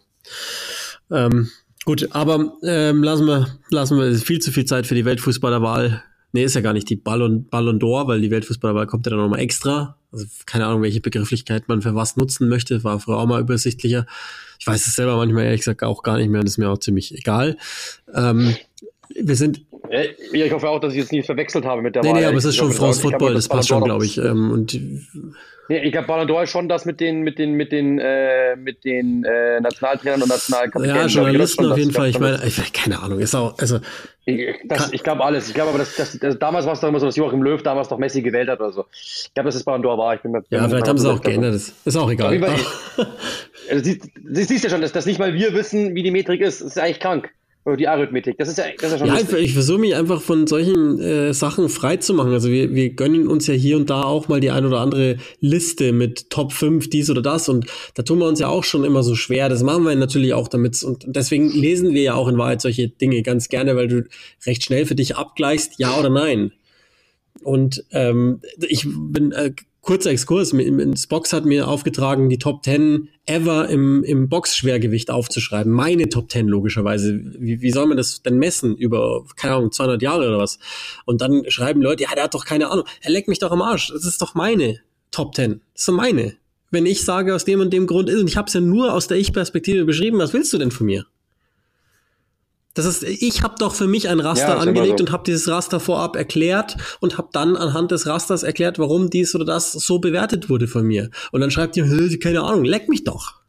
Ähm, gut, aber ähm, lassen wir, lassen wir viel zu viel Zeit für die Weltfußballerwahl. Nee, ist ja gar nicht die Ballon, Ballon d'Or, weil die Weltfußballerwahl kommt ja dann nochmal extra. Also keine Ahnung, welche Begrifflichkeit man für was nutzen möchte. War früher auch mal übersichtlicher. Ich weiß es selber manchmal ehrlich gesagt auch gar nicht mehr und ist mir auch ziemlich egal. Ähm, wir sind ja, ich hoffe auch, dass ich jetzt nicht verwechselt habe mit der nee, Wahl. Nee, aber es ist schon France Football, das passt schon, glaube ich. Ähm, und nee, ich glaube, Ballon d'Or ist schon das mit den, mit den, mit den, äh, mit den äh, Nationaltrainern und Nationalkapitänen. Ja, Journalisten auf jeden Fall. Ich meine, ich, keine Ahnung, ist auch, also. Ich, ich glaube alles. Ich glaube aber, dass, dass, dass damals war es doch immer so, dass Joachim Löw damals noch Messi gewählt hat oder so. Ich glaube, dass es Ballon d'Or war. Ich bin mir, ja, vielleicht haben sie es auch geändert. Das ist auch egal. [LAUGHS] also, siehst, siehst ja schon, dass, dass nicht mal wir wissen, wie die Metrik ist. Das ist eigentlich krank. Oder die Arithmetik. Das ist ja, das ist ja schon. Ja, lustig. ich versuche mich einfach von solchen äh, Sachen frei zu machen. Also wir, wir gönnen uns ja hier und da auch mal die ein oder andere Liste mit Top 5, dies oder das. Und da tun wir uns ja auch schon immer so schwer. Das machen wir natürlich auch damit. Und deswegen lesen wir ja auch in Wahrheit solche Dinge ganz gerne, weil du recht schnell für dich abgleichst, ja oder nein. Und ähm, ich bin äh, kurzer Exkurs, Box hat mir aufgetragen, die Top 10 ever im, im Boxschwergewicht aufzuschreiben. Meine Top 10 logischerweise. Wie, wie soll man das denn messen? Über, keine Ahnung, 200 Jahre oder was? Und dann schreiben Leute, ja, der hat doch keine Ahnung. Er leckt mich doch am Arsch. Das ist doch meine Top 10. Das ist doch meine. Wenn ich sage, aus dem und dem Grund ist, und ich habe es ja nur aus der Ich-Perspektive beschrieben, was willst du denn von mir? Das ist, ich habe doch für mich ein Raster ja, angelegt so. und habe dieses Raster vorab erklärt und habe dann anhand des Rasters erklärt, warum dies oder das so bewertet wurde von mir. Und dann schreibt ihr, keine Ahnung, leck mich doch.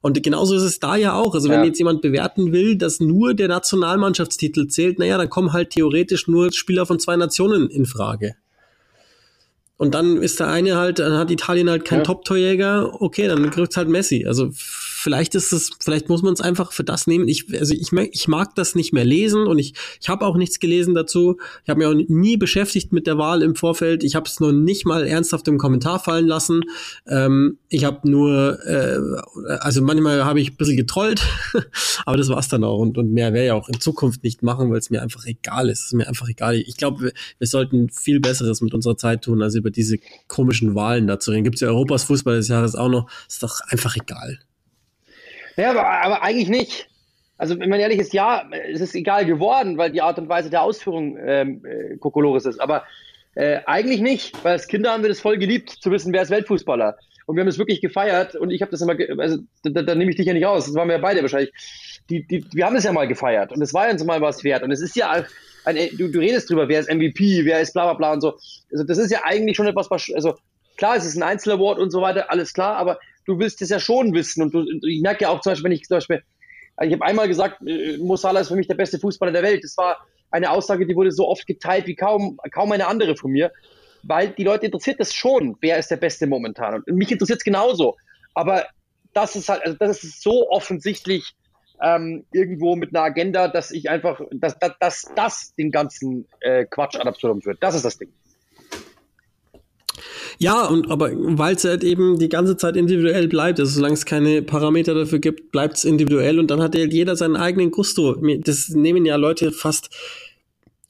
Und genauso ist es da ja auch. Also wenn ja. jetzt jemand bewerten will, dass nur der Nationalmannschaftstitel zählt, naja, dann kommen halt theoretisch nur Spieler von zwei Nationen in Frage. Und dann ist der eine halt, dann hat Italien halt keinen ja. Top-Torjäger, okay, dann kriegt's halt Messi. Also vielleicht ist es, vielleicht muss man es einfach für das nehmen. Ich, also ich, ich mag das nicht mehr lesen und ich, ich habe auch nichts gelesen dazu. Ich habe mich auch nie beschäftigt mit der Wahl im Vorfeld. Ich habe es noch nicht mal ernsthaft im Kommentar fallen lassen. Ähm, ich habe nur, äh, also manchmal habe ich ein bisschen getrollt, [LAUGHS] aber das war's dann auch. Und, und mehr werde ich auch in Zukunft nicht machen, weil es mir einfach egal ist. Es ist mir einfach egal. Ich glaube, wir, wir sollten viel Besseres mit unserer Zeit tun, als über diese komischen Wahlen da zu reden. Gibt es ja Europas Fußball des Jahres auch noch. Ist doch einfach egal. Ja, aber, aber eigentlich nicht. Also, wenn man ehrlich ist, ja, es ist egal geworden, weil die Art und Weise der Ausführung ähm, äh, Kokolores ist. Aber äh, eigentlich nicht, weil als Kinder haben wir das voll geliebt, zu wissen, wer ist Weltfußballer. Und wir haben es wirklich gefeiert und ich habe das immer, also da, da nehme ich dich ja nicht raus, das waren wir ja beide wahrscheinlich. Die, die, wir haben es ja mal gefeiert und es war ja uns mal was wert. Und es ist ja, ein, du, du redest drüber, wer ist MVP, wer ist bla bla bla und so. Also das ist ja eigentlich schon etwas, was, also klar, es ist ein Einzelaward und so weiter, alles klar, aber du willst es ja schon wissen. Und du, ich merke ja auch zum Beispiel, wenn ich zum Beispiel, ich habe einmal gesagt, äh, Mo Salah ist für mich der beste Fußballer der Welt. Das war eine Aussage, die wurde so oft geteilt wie kaum, kaum eine andere von mir, weil die Leute interessiert das schon, wer ist der Beste momentan. Und mich interessiert es genauso. Aber das ist halt, also das ist so offensichtlich ähm, irgendwo mit einer Agenda, dass ich einfach, dass, dass, dass das den ganzen äh, Quatsch ad absurdum führt. Das ist das Ding. Ja, und aber weil es halt eben die ganze Zeit individuell bleibt, also solange es keine Parameter dafür gibt, bleibt es individuell und dann hat jeder seinen eigenen Gusto. Das nehmen ja Leute fast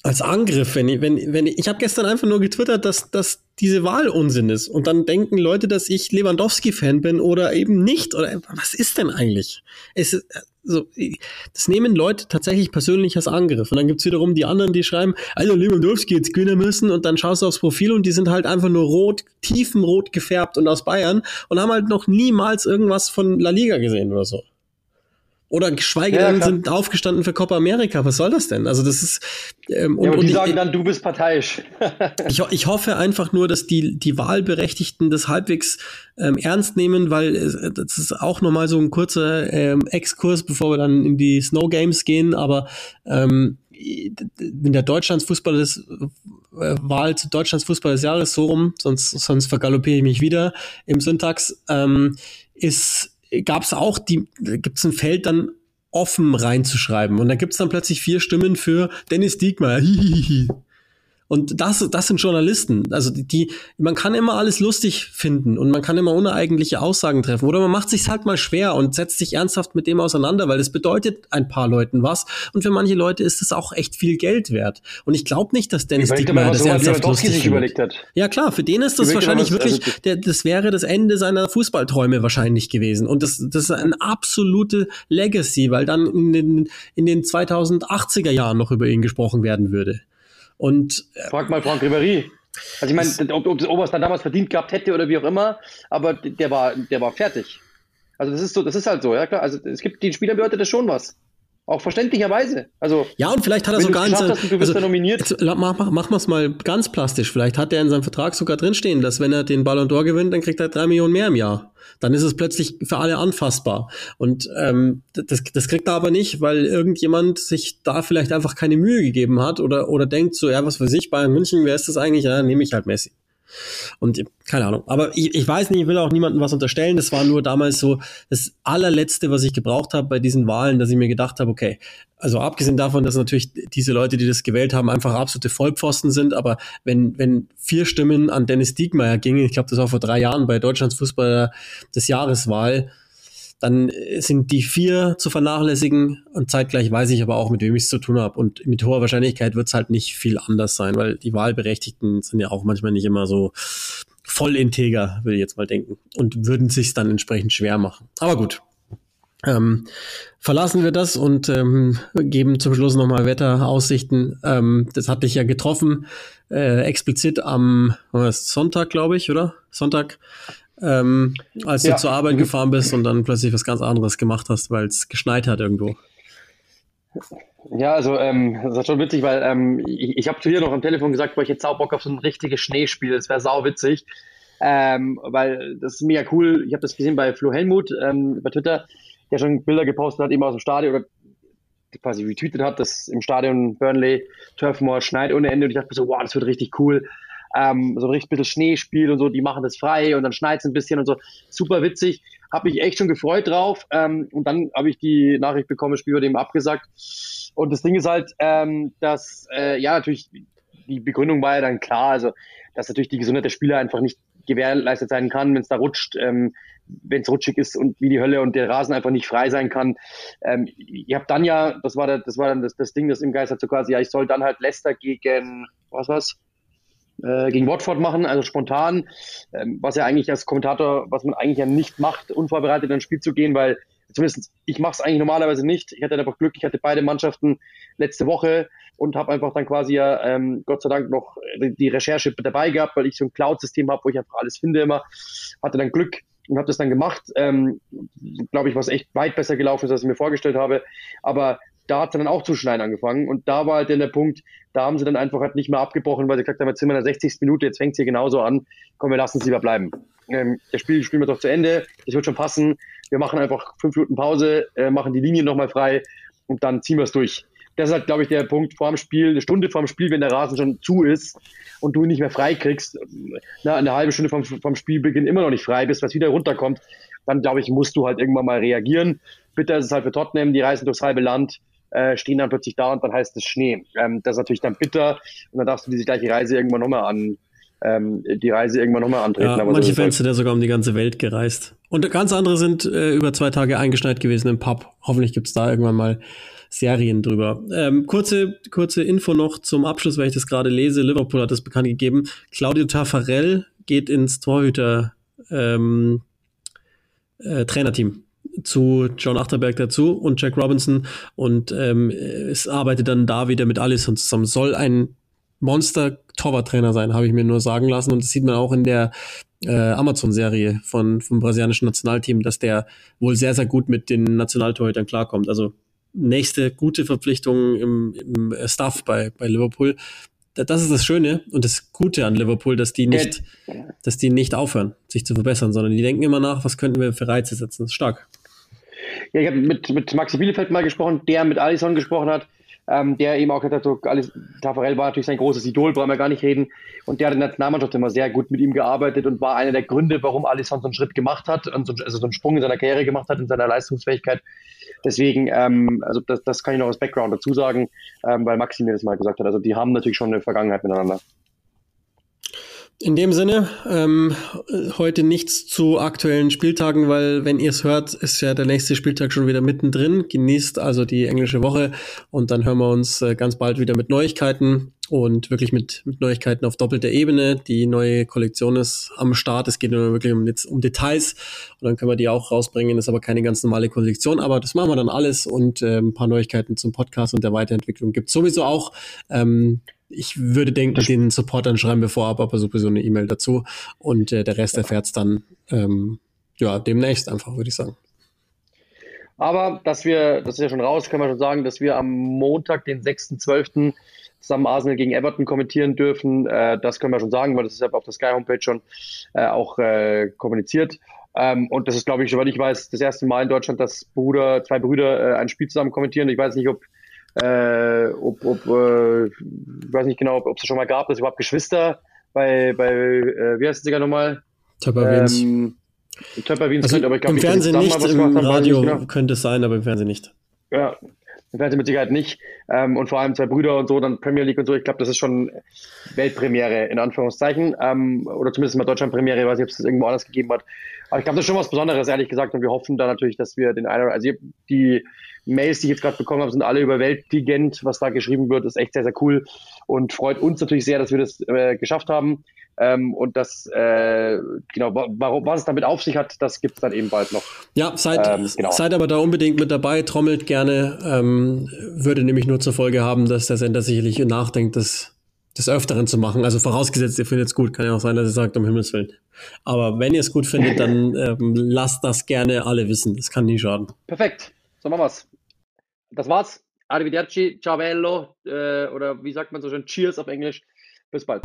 als Angriff, wenn ich, wenn, wenn ich, ich habe gestern einfach nur getwittert, dass, dass diese Wahl Unsinn ist. Und dann denken Leute, dass ich Lewandowski-Fan bin oder eben nicht. Oder was ist denn eigentlich? Es also, das nehmen Leute tatsächlich persönlich als Angriff. Und dann gibt's wiederum die anderen, die schreiben, also Lewandowski jetzt gewinnen müssen und dann schaust du aufs Profil und die sind halt einfach nur rot, tiefenrot gefärbt und aus Bayern und haben halt noch niemals irgendwas von La Liga gesehen oder so. Oder geschweige ja, denn sind aufgestanden für Copa America. Was soll das denn? Also das ist ähm, und, ja, und die und sagen ich, dann, du bist parteiisch. [LAUGHS] ich, ich hoffe einfach nur, dass die die Wahlberechtigten das halbwegs ähm, ernst nehmen, weil äh, das ist auch nochmal so ein kurzer ähm, Exkurs, bevor wir dann in die Snow Games gehen. Aber ähm, in der Deutschlands Fußball des äh, Wahl zu Deutschlands Fußball des Jahres so rum, sonst sonst vergaloppiere ich mich wieder im Syntax ähm, ist gab es auch die, gibt es ein Feld dann offen reinzuschreiben. Und da gibt es dann plötzlich vier Stimmen für Dennis Diekmeyer. Und das, das sind Journalisten. Also die, die, man kann immer alles lustig finden und man kann immer uneigentliche Aussagen treffen. Oder man macht sich halt mal schwer und setzt sich ernsthaft mit dem auseinander, weil das bedeutet ein paar Leuten was. Und für manche Leute ist es auch echt viel Geld wert. Und ich glaube nicht, dass Dennis Diekmeyer das ernsthaft lustig sich überlegt hat. Ja klar, für den ist das wahrscheinlich was, wirklich, also der, das wäre das Ende seiner Fußballträume wahrscheinlich gewesen. Und das, das ist eine absolute Legacy, weil dann in den, in den 2080er Jahren noch über ihn gesprochen werden würde. Und äh, frag mal Franck Ribéry. Also ich meine, ob, ob das Oberst dann damals verdient gehabt hätte oder wie auch immer, aber der war, der war fertig. Also das ist so, das ist halt so, ja klar. Also es gibt den Spielern bedeutet das schon was. Auch verständlicherweise. Also, ja, und vielleicht hat er sogar in seinem, hast, du bist also, nominiert. Jetzt, mach, mach, machen wir es mal ganz plastisch. Vielleicht hat er in seinem Vertrag sogar drinstehen, dass wenn er den Ballon d'Or gewinnt, dann kriegt er drei Millionen mehr im Jahr. Dann ist es plötzlich für alle anfassbar. Und ähm, das, das kriegt er aber nicht, weil irgendjemand sich da vielleicht einfach keine Mühe gegeben hat oder, oder denkt so, ja, was weiß ich, Bayern München, wer ist das eigentlich? Ja, nehme ich halt Messi. Und keine Ahnung. Aber ich, ich weiß nicht, ich will auch niemandem was unterstellen. Das war nur damals so das allerletzte, was ich gebraucht habe bei diesen Wahlen, dass ich mir gedacht habe, okay, also abgesehen davon, dass natürlich diese Leute, die das gewählt haben, einfach absolute Vollpfosten sind, aber wenn, wenn vier Stimmen an Dennis Diekmeyer gingen, ich glaube, das war vor drei Jahren bei Deutschlands Fußball des Jahreswahl, dann sind die vier zu vernachlässigen und zeitgleich weiß ich aber auch, mit wem ich es zu tun habe. Und mit hoher Wahrscheinlichkeit wird es halt nicht viel anders sein, weil die Wahlberechtigten sind ja auch manchmal nicht immer so voll integer, würde ich jetzt mal denken. Und würden sich dann entsprechend schwer machen. Aber gut. Ähm, verlassen wir das und ähm, geben zum Schluss nochmal Wetteraussichten. Ähm, das hatte ich ja getroffen, äh, explizit am Sonntag, glaube ich, oder? Sonntag ähm, als du ja. zur Arbeit gefahren bist und dann plötzlich was ganz anderes gemacht hast, weil es geschneit hat irgendwo. Ja, also ähm, das ist schon witzig, weil ähm, ich, ich habe zu dir noch am Telefon gesagt, weil ich jetzt sau Bock auf so ein richtiges Schneespiel, das wäre sau witzig, ähm, weil das ist mega cool. Ich habe das gesehen bei Flo Helmut ähm, bei Twitter, der schon Bilder gepostet hat, eben aus dem Stadion oder quasi retweetet hat, dass im Stadion Burnley Turfmoor schneit ohne Ende und ich dachte so, wow, das wird richtig cool ähm, so ein richtig bisschen Schneespiel und so, die machen das frei und dann schneit es ein bisschen und so. Super witzig. habe mich echt schon gefreut drauf. Ähm, und dann habe ich die Nachricht bekommen, das Spiel wird eben abgesagt. Und das Ding ist halt, ähm, dass, äh, ja, natürlich, die Begründung war ja dann klar, also, dass natürlich die Gesundheit der Spieler einfach nicht gewährleistet sein kann, wenn es da rutscht, ähm, wenn es rutschig ist und wie die Hölle und der Rasen einfach nicht frei sein kann. Ähm, ihr habt dann ja, das war, der, das, war dann das, das Ding, das im Geist hat so quasi, ja, ich soll dann halt Leicester gegen, was war's? Äh, gegen Watford machen, also spontan, ähm, was ja eigentlich als Kommentator, was man eigentlich ja nicht macht, unvorbereitet ins Spiel zu gehen, weil zumindest ich mache es eigentlich normalerweise nicht. Ich hatte einfach Glück, ich hatte beide Mannschaften letzte Woche und habe einfach dann quasi ja ähm, Gott sei Dank noch die Recherche dabei gehabt, weil ich so ein Cloud-System habe, wo ich einfach alles finde immer. Hatte dann Glück und habe das dann gemacht. Ähm, Glaube ich, was echt weit besser gelaufen ist, als ich mir vorgestellt habe. Aber da hat es dann auch zu schneiden angefangen. Und da war halt dann der Punkt, da haben sie dann einfach halt nicht mehr abgebrochen, weil sie gesagt haben, jetzt sind wir in der 60. Minute, jetzt fängt es hier genauso an. Komm, wir lassen es lieber bleiben. Ähm, das Spiel spielen wir doch zu Ende, das wird schon passen. Wir machen einfach fünf Minuten Pause, äh, machen die Linie nochmal frei und dann ziehen wir es durch. Das ist halt, glaube ich, der Punkt vor dem Spiel, eine Stunde vor dem Spiel, wenn der Rasen schon zu ist und du ihn nicht mehr frei kriegst, na, eine halbe Stunde vom, vom Spielbeginn immer noch nicht frei bist, was wieder runterkommt, dann glaube ich, musst du halt irgendwann mal reagieren. Bitter ist es halt für Tottenham, die reisen durchs halbe Land äh, stehen dann plötzlich da und dann heißt es Schnee. Ähm, das ist natürlich dann bitter und dann darfst du diese gleiche Reise irgendwann nochmal an, ähm, die Reise irgendwann nochmal antreten. Ja, manche Fans halt sind ja sogar um die ganze Welt gereist. Und ganz andere sind äh, über zwei Tage eingeschneit gewesen im Pub. Hoffentlich gibt's da irgendwann mal Serien drüber. Ähm, kurze, kurze Info noch zum Abschluss, weil ich das gerade lese. Liverpool hat das bekannt gegeben. Claudio Taffarel geht ins Torhüter ähm, äh, Trainerteam zu John Achterberg dazu und Jack Robinson und ähm, es arbeitet dann da wieder mit Allison zusammen. Soll ein Monster Torwarttrainer sein, habe ich mir nur sagen lassen und das sieht man auch in der äh, Amazon-Serie von vom brasilianischen Nationalteam, dass der wohl sehr sehr gut mit den Nationaltorhütern klarkommt. Also nächste gute Verpflichtung im, im Staff bei bei Liverpool. Das ist das Schöne und das Gute an Liverpool, dass die nicht, dass die nicht aufhören, sich zu verbessern, sondern die denken immer nach, was könnten wir für Reize setzen. Das ist stark. Ja, ich habe mit, mit Maxi Bielefeld mal gesprochen, der mit Alisson gesprochen hat, ähm, der eben auch gesagt hat, so, Alice, Tafarel war natürlich sein großes Idol, brauchen wir gar nicht reden. Und der hat in der Nationalmannschaft immer sehr gut mit ihm gearbeitet und war einer der Gründe, warum Alisson so einen Schritt gemacht hat, und so, also so einen Sprung in seiner Karriere gemacht hat, in seiner Leistungsfähigkeit. Deswegen, ähm, also das, das kann ich noch als Background dazu sagen, ähm, weil Maxi mir das mal gesagt hat. Also die haben natürlich schon eine Vergangenheit miteinander. In dem Sinne, ähm, heute nichts zu aktuellen Spieltagen, weil wenn ihr es hört, ist ja der nächste Spieltag schon wieder mittendrin. Genießt also die englische Woche und dann hören wir uns äh, ganz bald wieder mit Neuigkeiten und wirklich mit, mit Neuigkeiten auf doppelter Ebene. Die neue Kollektion ist am Start. Es geht nur wirklich um, um Details und dann können wir die auch rausbringen. Das ist aber keine ganz normale Kollektion, aber das machen wir dann alles und äh, ein paar Neuigkeiten zum Podcast und der Weiterentwicklung gibt sowieso auch. Ähm, ich würde denken, den Supportern schreiben wir vorab aber sowieso eine E-Mail dazu und äh, der Rest erfährt es dann ähm, ja demnächst einfach, würde ich sagen. Aber dass wir, das ist ja schon raus, können wir schon sagen, dass wir am Montag, den 6.12. zusammen Arsenal gegen Everton kommentieren dürfen. Äh, das können wir schon sagen, weil das ist ja auf der Sky Homepage schon äh, auch äh, kommuniziert. Ähm, und das ist, glaube ich, soweit ich weiß, das erste Mal in Deutschland, dass Bruder, zwei Brüder äh, ein Spiel zusammen kommentieren. Ich weiß nicht, ob äh, ob, ob äh, ich weiß nicht genau, ob es schon mal gab, dass überhaupt Geschwister bei, bei äh, wie heißt es sogar nochmal? Töpperwins. Ähm, Töpperwins also aber ich glaube, im Fernsehen nicht, im Radio genau. könnte es sein, aber im Fernsehen nicht. Ja, im Fernsehen mit Sicherheit nicht. Ähm, und vor allem zwei Brüder und so, dann Premier League und so. Ich glaube, das ist schon Weltpremiere in Anführungszeichen. Ähm, oder zumindest mal Deutschlandpremiere. Ich weiß nicht, ob es das irgendwo anders gegeben hat. Aber ich glaube, das ist schon was Besonderes, ehrlich gesagt. Und wir hoffen da natürlich, dass wir den einen, also die Mails, die ich jetzt gerade bekommen habe, sind alle überwältigend. Was da geschrieben wird, ist echt sehr, sehr cool und freut uns natürlich sehr, dass wir das äh, geschafft haben. Ähm, und das, äh, genau, warum, was es damit auf sich hat, das gibt es dann eben bald noch. Ja, seid, ähm, genau. seid aber da unbedingt mit dabei, trommelt gerne. Ähm, würde nämlich nur zur Folge haben, dass der Sender sicherlich nachdenkt, das des Öfteren zu machen. Also vorausgesetzt, ihr findet es gut. Kann ja auch sein, dass ihr sagt, um Himmels Willen. Aber wenn ihr es gut findet, dann ähm, lasst das gerne alle wissen. Das kann nie schaden. Perfekt. So machen wir's. Das war's. Arrivederci, ciao bello, äh, oder wie sagt man so schön, Cheers auf Englisch. Bis bald.